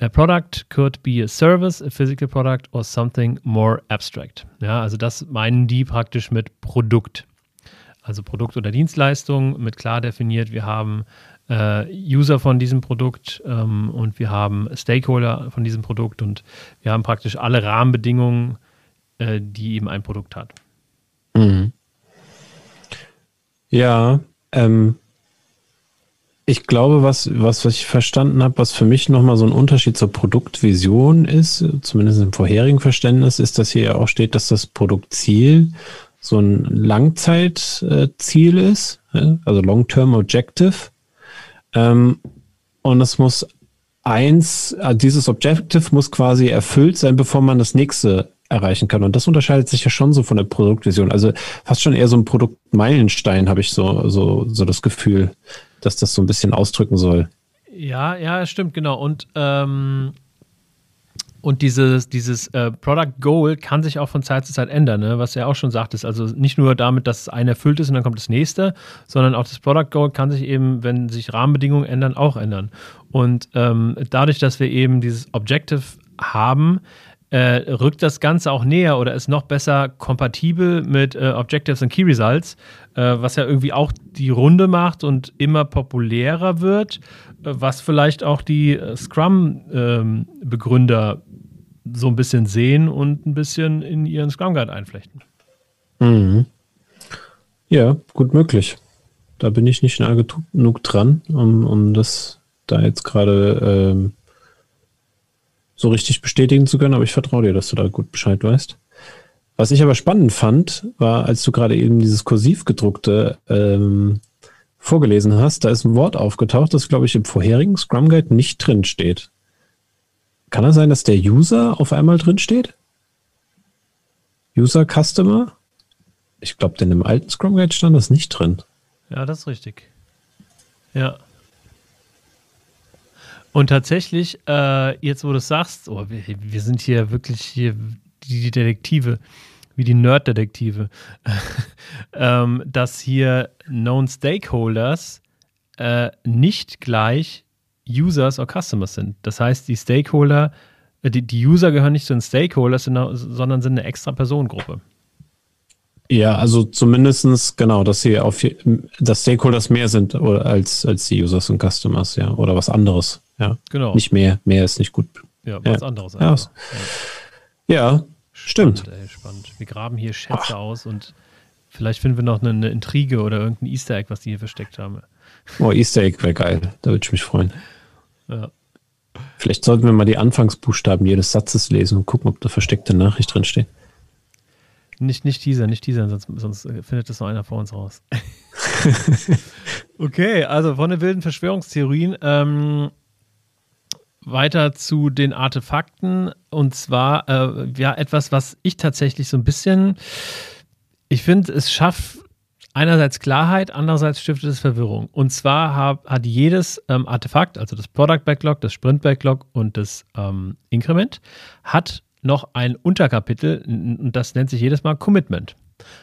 A product could be a service, a physical product or something more abstract. Ja, also das meinen die praktisch mit Produkt. Also Produkt oder Dienstleistung mit klar definiert. Wir haben äh, User von diesem Produkt ähm, und wir haben Stakeholder von diesem Produkt und wir haben praktisch alle Rahmenbedingungen, äh, die eben ein Produkt hat. Mhm. Ja, ähm, ich glaube, was, was, was ich verstanden habe, was für mich nochmal so ein Unterschied zur Produktvision ist, zumindest im vorherigen Verständnis, ist, dass hier ja auch steht, dass das Produktziel so ein Langzeitziel ist, also Long-Term Objective. Ähm, und es muss eins, äh, dieses Objective muss quasi erfüllt sein, bevor man das nächste erreichen kann. Und das unterscheidet sich ja schon so von der Produktvision. Also fast schon eher so ein Produktmeilenstein, habe ich so, so, so das Gefühl, dass das so ein bisschen ausdrücken soll. Ja, ja, stimmt, genau. Und, ähm, und dieses, dieses äh, Product Goal kann sich auch von Zeit zu Zeit ändern, ne? was ja auch schon sagtest. Also nicht nur damit, dass ein erfüllt ist und dann kommt das nächste, sondern auch das Product Goal kann sich eben, wenn sich Rahmenbedingungen ändern, auch ändern. Und ähm, dadurch, dass wir eben dieses Objective haben, äh, rückt das Ganze auch näher oder ist noch besser kompatibel mit äh, Objectives und Key Results, äh, was ja irgendwie auch die Runde macht und immer populärer wird, äh, was vielleicht auch die äh, Scrum-Begründer ähm, so ein bisschen sehen und ein bisschen in ihren Scrum Guide einflechten. Mhm. Ja, gut möglich. Da bin ich nicht nah genug dran, um, um das da jetzt gerade ähm, so richtig bestätigen zu können, aber ich vertraue dir, dass du da gut Bescheid weißt. Was ich aber spannend fand, war, als du gerade eben dieses kursiv gedruckte ähm, vorgelesen hast, da ist ein Wort aufgetaucht, das, glaube ich, im vorherigen Scrum Guide nicht drin steht. Kann es sein, dass der User auf einmal drin steht? User Customer? Ich glaube, denn im alten Scrum Guide stand das nicht drin. Ja, das ist richtig. Ja. Und tatsächlich, äh, jetzt wo du es sagst, oh, wir, wir, sind hier wirklich hier die Detektive, wie die Nerd-Detektive, ähm, dass hier Known Stakeholders äh, nicht gleich Users oder Customers sind. Das heißt, die Stakeholder, äh, die, die User gehören nicht zu den Stakeholders, sondern sind eine extra Personengruppe. Ja, also zumindestens genau, dass sie auf dass Stakeholders mehr sind als, als die Users und Customers, ja, oder was anderes. Ja, genau. Nicht mehr. Mehr ist nicht gut. Ja, was ja. anderes. Ja, ja. stimmt. Spannend, ey, spannend. Wir graben hier Schätze Ach. aus und vielleicht finden wir noch eine, eine, Intrige oder irgendein Easter Egg, was die hier versteckt haben. Oh, Easter Egg wäre geil. Da würde ich mich freuen. Ja. Vielleicht sollten wir mal die Anfangsbuchstaben jedes Satzes lesen und gucken, ob da versteckte Nachricht drin steht. Nicht, nicht dieser, nicht dieser, sonst, sonst findet das noch einer vor uns raus. okay, also von den wilden Verschwörungstheorien. Ähm, weiter zu den Artefakten und zwar äh, ja etwas, was ich tatsächlich so ein bisschen, ich finde, es schafft einerseits Klarheit, andererseits stiftet es Verwirrung. Und zwar hab, hat jedes ähm, Artefakt, also das Product Backlog, das Sprint Backlog und das ähm, Increment, hat noch ein Unterkapitel und das nennt sich jedes Mal Commitment.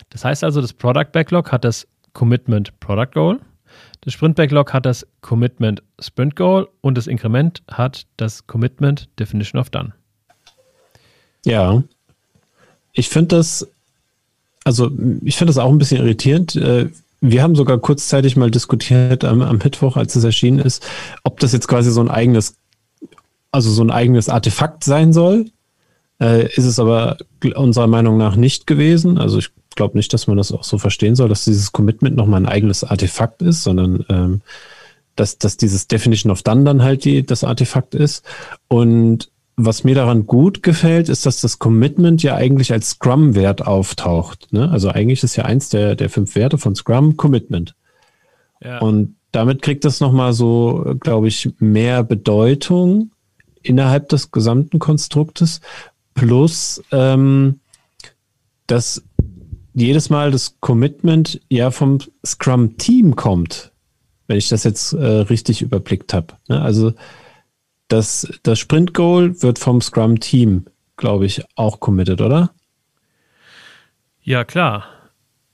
Das heißt also, das Product Backlog hat das Commitment Product Goal das Sprint Backlog hat das Commitment Sprint Goal und das Inkrement hat das Commitment Definition of Done. Ja. Ich finde das, also ich finde das auch ein bisschen irritierend. Äh, wir haben sogar kurzzeitig mal diskutiert am, am Mittwoch, als es erschienen ist, ob das jetzt quasi so ein eigenes, also so ein eigenes Artefakt sein soll. Äh, ist es aber unserer Meinung nach nicht gewesen. Also ich glaube nicht, dass man das auch so verstehen soll, dass dieses Commitment nochmal ein eigenes Artefakt ist, sondern ähm, dass, dass dieses Definition of Done dann halt die, das Artefakt ist. Und was mir daran gut gefällt, ist, dass das Commitment ja eigentlich als Scrum-Wert auftaucht. Ne? Also eigentlich ist ja eins der, der fünf Werte von Scrum Commitment. Ja. Und damit kriegt das nochmal so, glaube ich, mehr Bedeutung innerhalb des gesamten Konstruktes. Plus, ähm, dass jedes Mal das Commitment ja vom Scrum-Team kommt, wenn ich das jetzt äh, richtig überblickt habe. Ne? Also das, das Sprint-Goal wird vom Scrum-Team, glaube ich, auch committed, oder? Ja, klar.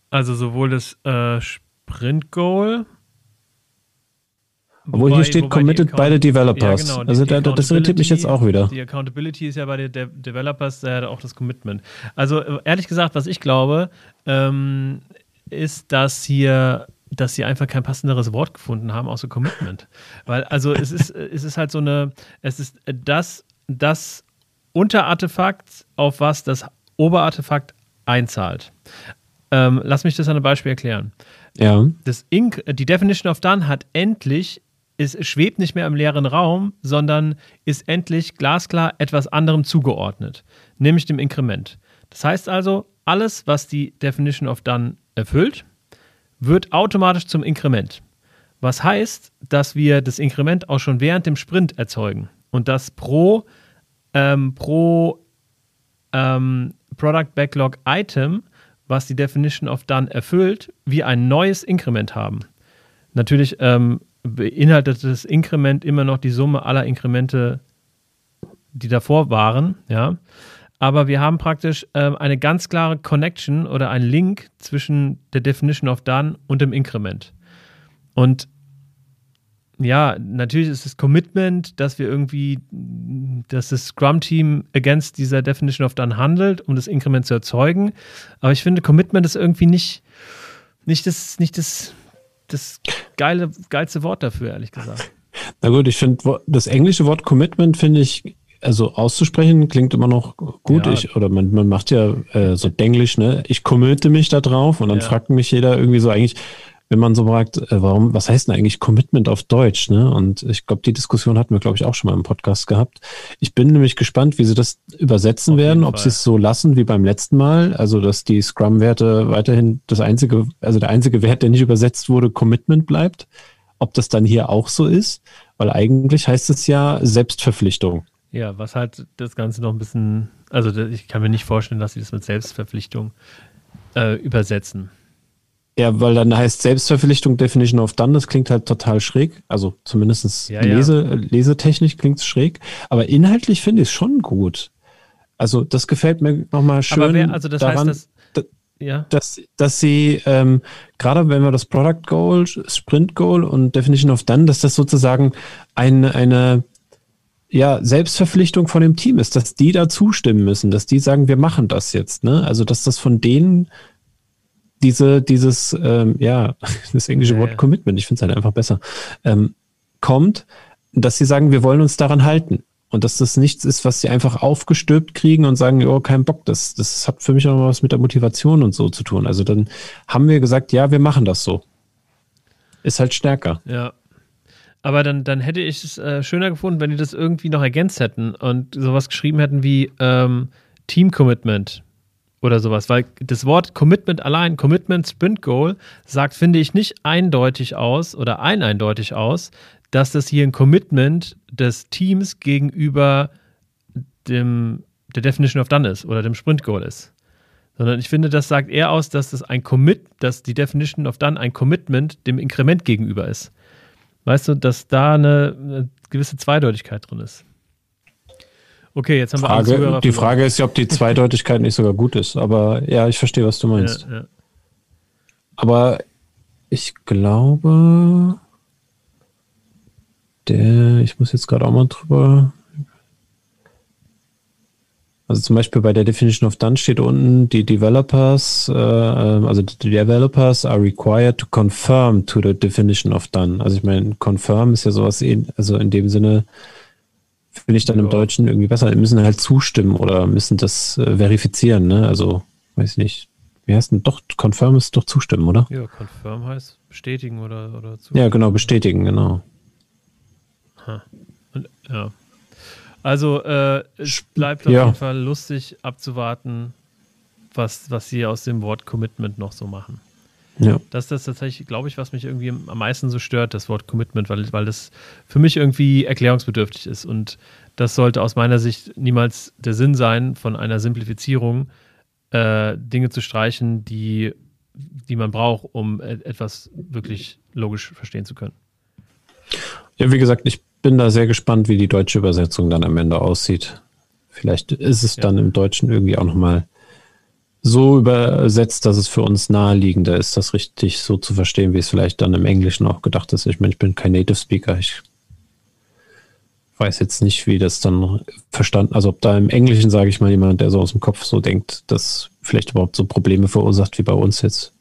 Also sowohl das äh, Sprint-Goal obwohl wobei, hier steht committed by the developers. Ja, genau, also da, das irritiert mich jetzt auch wieder. Die Accountability ist ja bei den De Developers äh, auch das Commitment. Also äh, ehrlich gesagt, was ich glaube, ähm, ist, dass hier dass sie einfach kein passenderes Wort gefunden haben, außer Commitment. Weil, also es ist, es ist halt so eine, es ist das, das Unterartefakt, auf was das Oberartefakt einzahlt. Ähm, lass mich das an einem Beispiel erklären. Ja. Das Inc, die Definition of Done hat endlich es schwebt nicht mehr im leeren Raum, sondern ist endlich glasklar etwas anderem zugeordnet, nämlich dem Inkrement. Das heißt also, alles, was die Definition of Done erfüllt, wird automatisch zum Inkrement. Was heißt, dass wir das Inkrement auch schon während dem Sprint erzeugen und das pro, ähm, pro ähm, Product Backlog Item, was die Definition of Done erfüllt, wir ein neues Inkrement haben. Natürlich ähm, beinhaltet das Inkrement immer noch die Summe aller Inkremente, die davor waren, ja. Aber wir haben praktisch äh, eine ganz klare Connection oder einen Link zwischen der Definition of Done und dem Inkrement. Und ja, natürlich ist das Commitment, dass wir irgendwie, dass das Scrum-Team against dieser Definition of Done handelt, um das Inkrement zu erzeugen. Aber ich finde, Commitment ist irgendwie nicht, nicht das, nicht das, das geile, geilste Wort dafür, ehrlich gesagt. Na gut, ich finde, das englische Wort Commitment finde ich, also auszusprechen, klingt immer noch gut. Ja. Ich, oder man, man macht ja äh, so Denglisch, ne? Ich committe mich da drauf und dann ja. fragt mich jeder irgendwie so eigentlich, wenn man so fragt, äh, warum, was heißt denn eigentlich Commitment auf Deutsch? Ne? Und ich glaube, die Diskussion hatten wir, glaube ich, auch schon mal im Podcast gehabt. Ich bin nämlich gespannt, wie sie das übersetzen auf werden, ob sie es so lassen wie beim letzten Mal, also dass die Scrum-Werte weiterhin das einzige, also der einzige Wert, der nicht übersetzt wurde, Commitment bleibt. Ob das dann hier auch so ist, weil eigentlich heißt es ja Selbstverpflichtung. Ja, was halt das Ganze noch ein bisschen, also ich kann mir nicht vorstellen, dass sie das mit Selbstverpflichtung äh, übersetzen. Ja, weil dann heißt Selbstverpflichtung Definition of Done, das klingt halt total schräg. Also zumindest ja, Lese, ja. lesetechnisch klingt es schräg. Aber inhaltlich finde ich es schon gut. Also das gefällt mir nochmal schön Aber wer, also das daran, heißt, dass, ja. dass, dass sie, ähm, gerade wenn wir das Product Goal, Sprint Goal und Definition of Done, dass das sozusagen eine, eine ja, Selbstverpflichtung von dem Team ist, dass die da zustimmen müssen, dass die sagen, wir machen das jetzt. Ne? Also dass das von denen diese, dieses, ähm, ja, das englische ja, Wort ja. Commitment, ich finde es halt einfach besser, ähm, kommt, dass sie sagen, wir wollen uns daran halten. Und dass das nichts ist, was sie einfach aufgestülpt kriegen und sagen, oh, kein Bock, das, das hat für mich auch was mit der Motivation und so zu tun. Also dann haben wir gesagt, ja, wir machen das so. Ist halt stärker. Ja. Aber dann, dann hätte ich es äh, schöner gefunden, wenn die das irgendwie noch ergänzt hätten und sowas geschrieben hätten wie ähm, Team Commitment oder sowas, weil das Wort Commitment allein, Commitment Sprint Goal, sagt, finde ich, nicht eindeutig aus oder eineindeutig aus, dass das hier ein Commitment des Teams gegenüber dem, der Definition of Done ist oder dem Sprint Goal ist. Sondern ich finde, das sagt eher aus, dass das ein Commit, dass die Definition of Done ein Commitment dem Inkrement gegenüber ist. Weißt du, dass da eine, eine gewisse Zweideutigkeit drin ist. Okay, jetzt haben wir Frage, Zuhörer Die Frage ist ja, ob die Zweideutigkeit nicht sogar gut ist. Aber ja, ich verstehe, was du meinst. Ja, ja. Aber ich glaube, der, ich muss jetzt gerade auch mal drüber. Also zum Beispiel bei der Definition of Done steht unten, die Developers, äh, also die Developers are required to confirm to the definition of Done. Also ich meine, confirm ist ja sowas, also in dem Sinne, finde ich dann ja. im Deutschen irgendwie besser. Die müssen halt zustimmen oder müssen das äh, verifizieren, ne? Also, weiß ich nicht. Wie heißt denn? Doch, confirm ist doch zustimmen, oder? Ja, confirm heißt bestätigen oder, oder zustimmen. Ja, genau, bestätigen, genau. Und, ja. Also äh, es bleibt auf ja. jeden Fall lustig abzuwarten, was, was sie aus dem Wort Commitment noch so machen. Ja. Das ist das tatsächlich, glaube ich, was mich irgendwie am meisten so stört, das Wort Commitment, weil, weil das für mich irgendwie erklärungsbedürftig ist. Und das sollte aus meiner Sicht niemals der Sinn sein von einer Simplifizierung, äh, Dinge zu streichen, die, die man braucht, um etwas wirklich logisch verstehen zu können. Ja, wie gesagt, ich bin da sehr gespannt, wie die deutsche Übersetzung dann am Ende aussieht. Vielleicht ist es ja. dann im Deutschen irgendwie auch nochmal so übersetzt, dass es für uns naheliegender ist, das richtig so zu verstehen, wie es vielleicht dann im Englischen auch gedacht ist. Ich meine, ich bin kein Native Speaker. Ich weiß jetzt nicht, wie das dann verstanden, also ob da im Englischen, sage ich mal, jemand, der so aus dem Kopf so denkt, das vielleicht überhaupt so Probleme verursacht wie bei uns jetzt.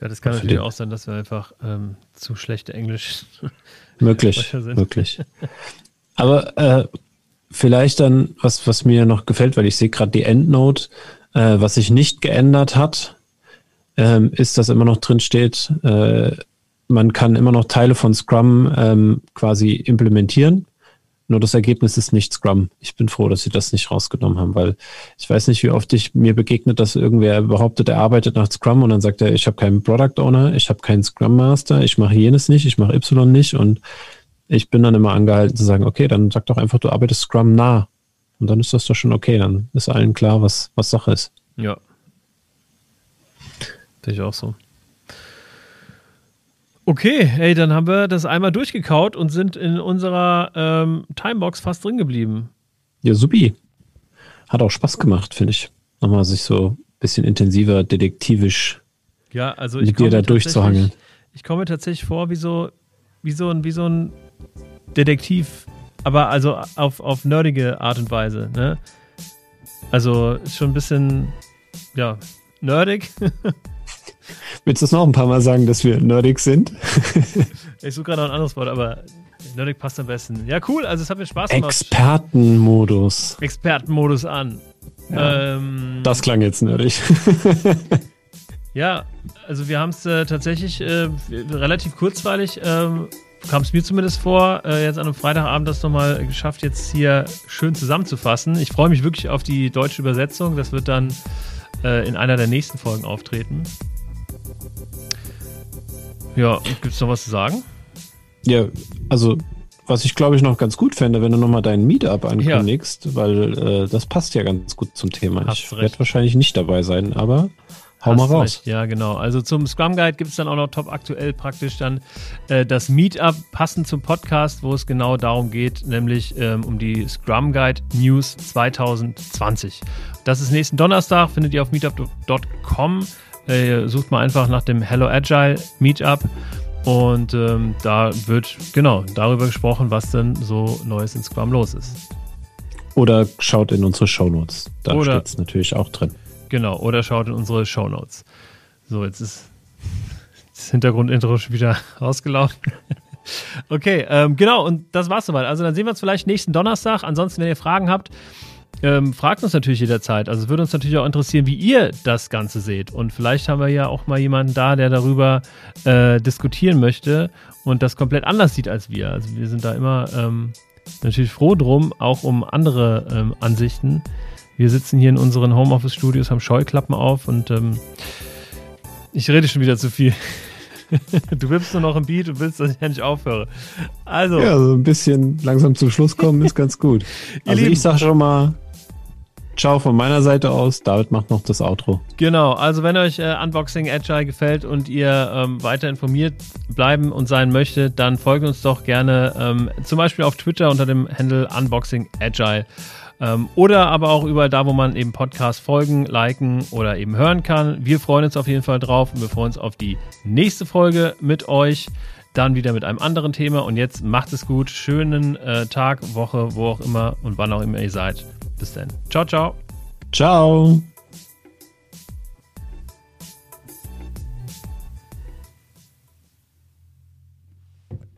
Ja, das kann natürlich den. auch sein, dass wir einfach ähm, zu schlechte Englisch möglich, möglich. Aber äh, vielleicht dann, was, was mir noch gefällt, weil ich sehe gerade die Endnote, äh, was sich nicht geändert hat, ähm, ist, dass immer noch drin steht, äh, man kann immer noch Teile von Scrum ähm, quasi implementieren. Nur das Ergebnis ist nicht Scrum. Ich bin froh, dass sie das nicht rausgenommen haben, weil ich weiß nicht, wie oft ich mir begegnet, dass irgendwer behauptet, er arbeitet nach Scrum und dann sagt er, ich habe keinen Product Owner, ich habe keinen Scrum Master, ich mache jenes nicht, ich mache Y nicht und ich bin dann immer angehalten zu sagen, okay, dann sag doch einfach, du arbeitest Scrum nah und dann ist das doch schon okay. Dann ist allen klar, was, was Sache ist. Ja. Sehe ich auch so. Okay, hey, dann haben wir das einmal durchgekaut und sind in unserer ähm, Timebox fast drin geblieben. Ja, supi. Hat auch Spaß gemacht, finde ich. Nochmal sich so ein bisschen intensiver, detektivisch ja, also mit dir da durchzuhangeln. Ich komme tatsächlich vor wie so, wie so ein, wie so ein Detektiv aber also auf, auf nerdige Art und Weise. Ne? Also ist schon ein bisschen, ja, nerdig. Willst du es noch ein paar Mal sagen, dass wir nerdig sind? ich suche gerade noch ein anderes Wort, aber nerdig passt am besten. Ja, cool, also es hat mir Spaß gemacht. Expertenmodus. Expertenmodus an. Ja, ähm, das klang jetzt nerdig. ja, also wir haben es äh, tatsächlich äh, relativ kurzweilig ähm, kam es mir zumindest vor, äh, jetzt an einem Freitagabend das nochmal geschafft, jetzt hier schön zusammenzufassen. Ich freue mich wirklich auf die deutsche Übersetzung. Das wird dann äh, in einer der nächsten Folgen auftreten. Ja, gibt es noch was zu sagen? Ja, also was ich glaube ich noch ganz gut fände, wenn du nochmal deinen Meetup ankündigst, ja. weil äh, das passt ja ganz gut zum Thema. Hast ich werde wahrscheinlich nicht dabei sein, aber Hau mal raus. Recht. Ja, genau. Also zum Scrum Guide gibt es dann auch noch top aktuell praktisch dann äh, das Meetup passend zum Podcast, wo es genau darum geht, nämlich ähm, um die Scrum Guide News 2020. Das ist nächsten Donnerstag, findet ihr auf meetup.com. Äh, sucht mal einfach nach dem Hello Agile Meetup. Und ähm, da wird genau darüber gesprochen, was denn so Neues in Scrum los ist. Oder schaut in unsere Shownotes. Da steht es natürlich auch drin. Genau, oder schaut in unsere Show Notes. So, jetzt ist das Hintergrundintro schon wieder ausgelaufen. okay, ähm, genau, und das war's soweit. Also dann sehen wir uns vielleicht nächsten Donnerstag. Ansonsten, wenn ihr Fragen habt, ähm, fragt uns natürlich jederzeit. Also würde uns natürlich auch interessieren, wie ihr das Ganze seht. Und vielleicht haben wir ja auch mal jemanden da, der darüber äh, diskutieren möchte und das komplett anders sieht als wir. Also wir sind da immer ähm, natürlich froh drum, auch um andere ähm, Ansichten wir sitzen hier in unseren Homeoffice-Studios, haben Scheuklappen auf und ähm, ich rede schon wieder zu viel. du wippst nur noch ein Beat und willst, dass ich ja nicht aufhöre. Also. Ja, so ein bisschen langsam zum Schluss kommen ist ganz gut. also Lieben, ich sag schon mal, Ciao von meiner Seite aus. David macht noch das Outro. Genau, also wenn euch äh, Unboxing Agile gefällt und ihr ähm, weiter informiert bleiben und sein möchtet, dann folgt uns doch gerne ähm, zum Beispiel auf Twitter unter dem Handle Unboxing Agile. Ähm, oder aber auch überall da, wo man eben Podcast folgen, liken oder eben hören kann. Wir freuen uns auf jeden Fall drauf und wir freuen uns auf die nächste Folge mit euch. Dann wieder mit einem anderen Thema. Und jetzt macht es gut. Schönen äh, Tag, Woche, wo auch immer und wann auch immer ihr seid. Bis dann. Ciao, ciao. Ciao.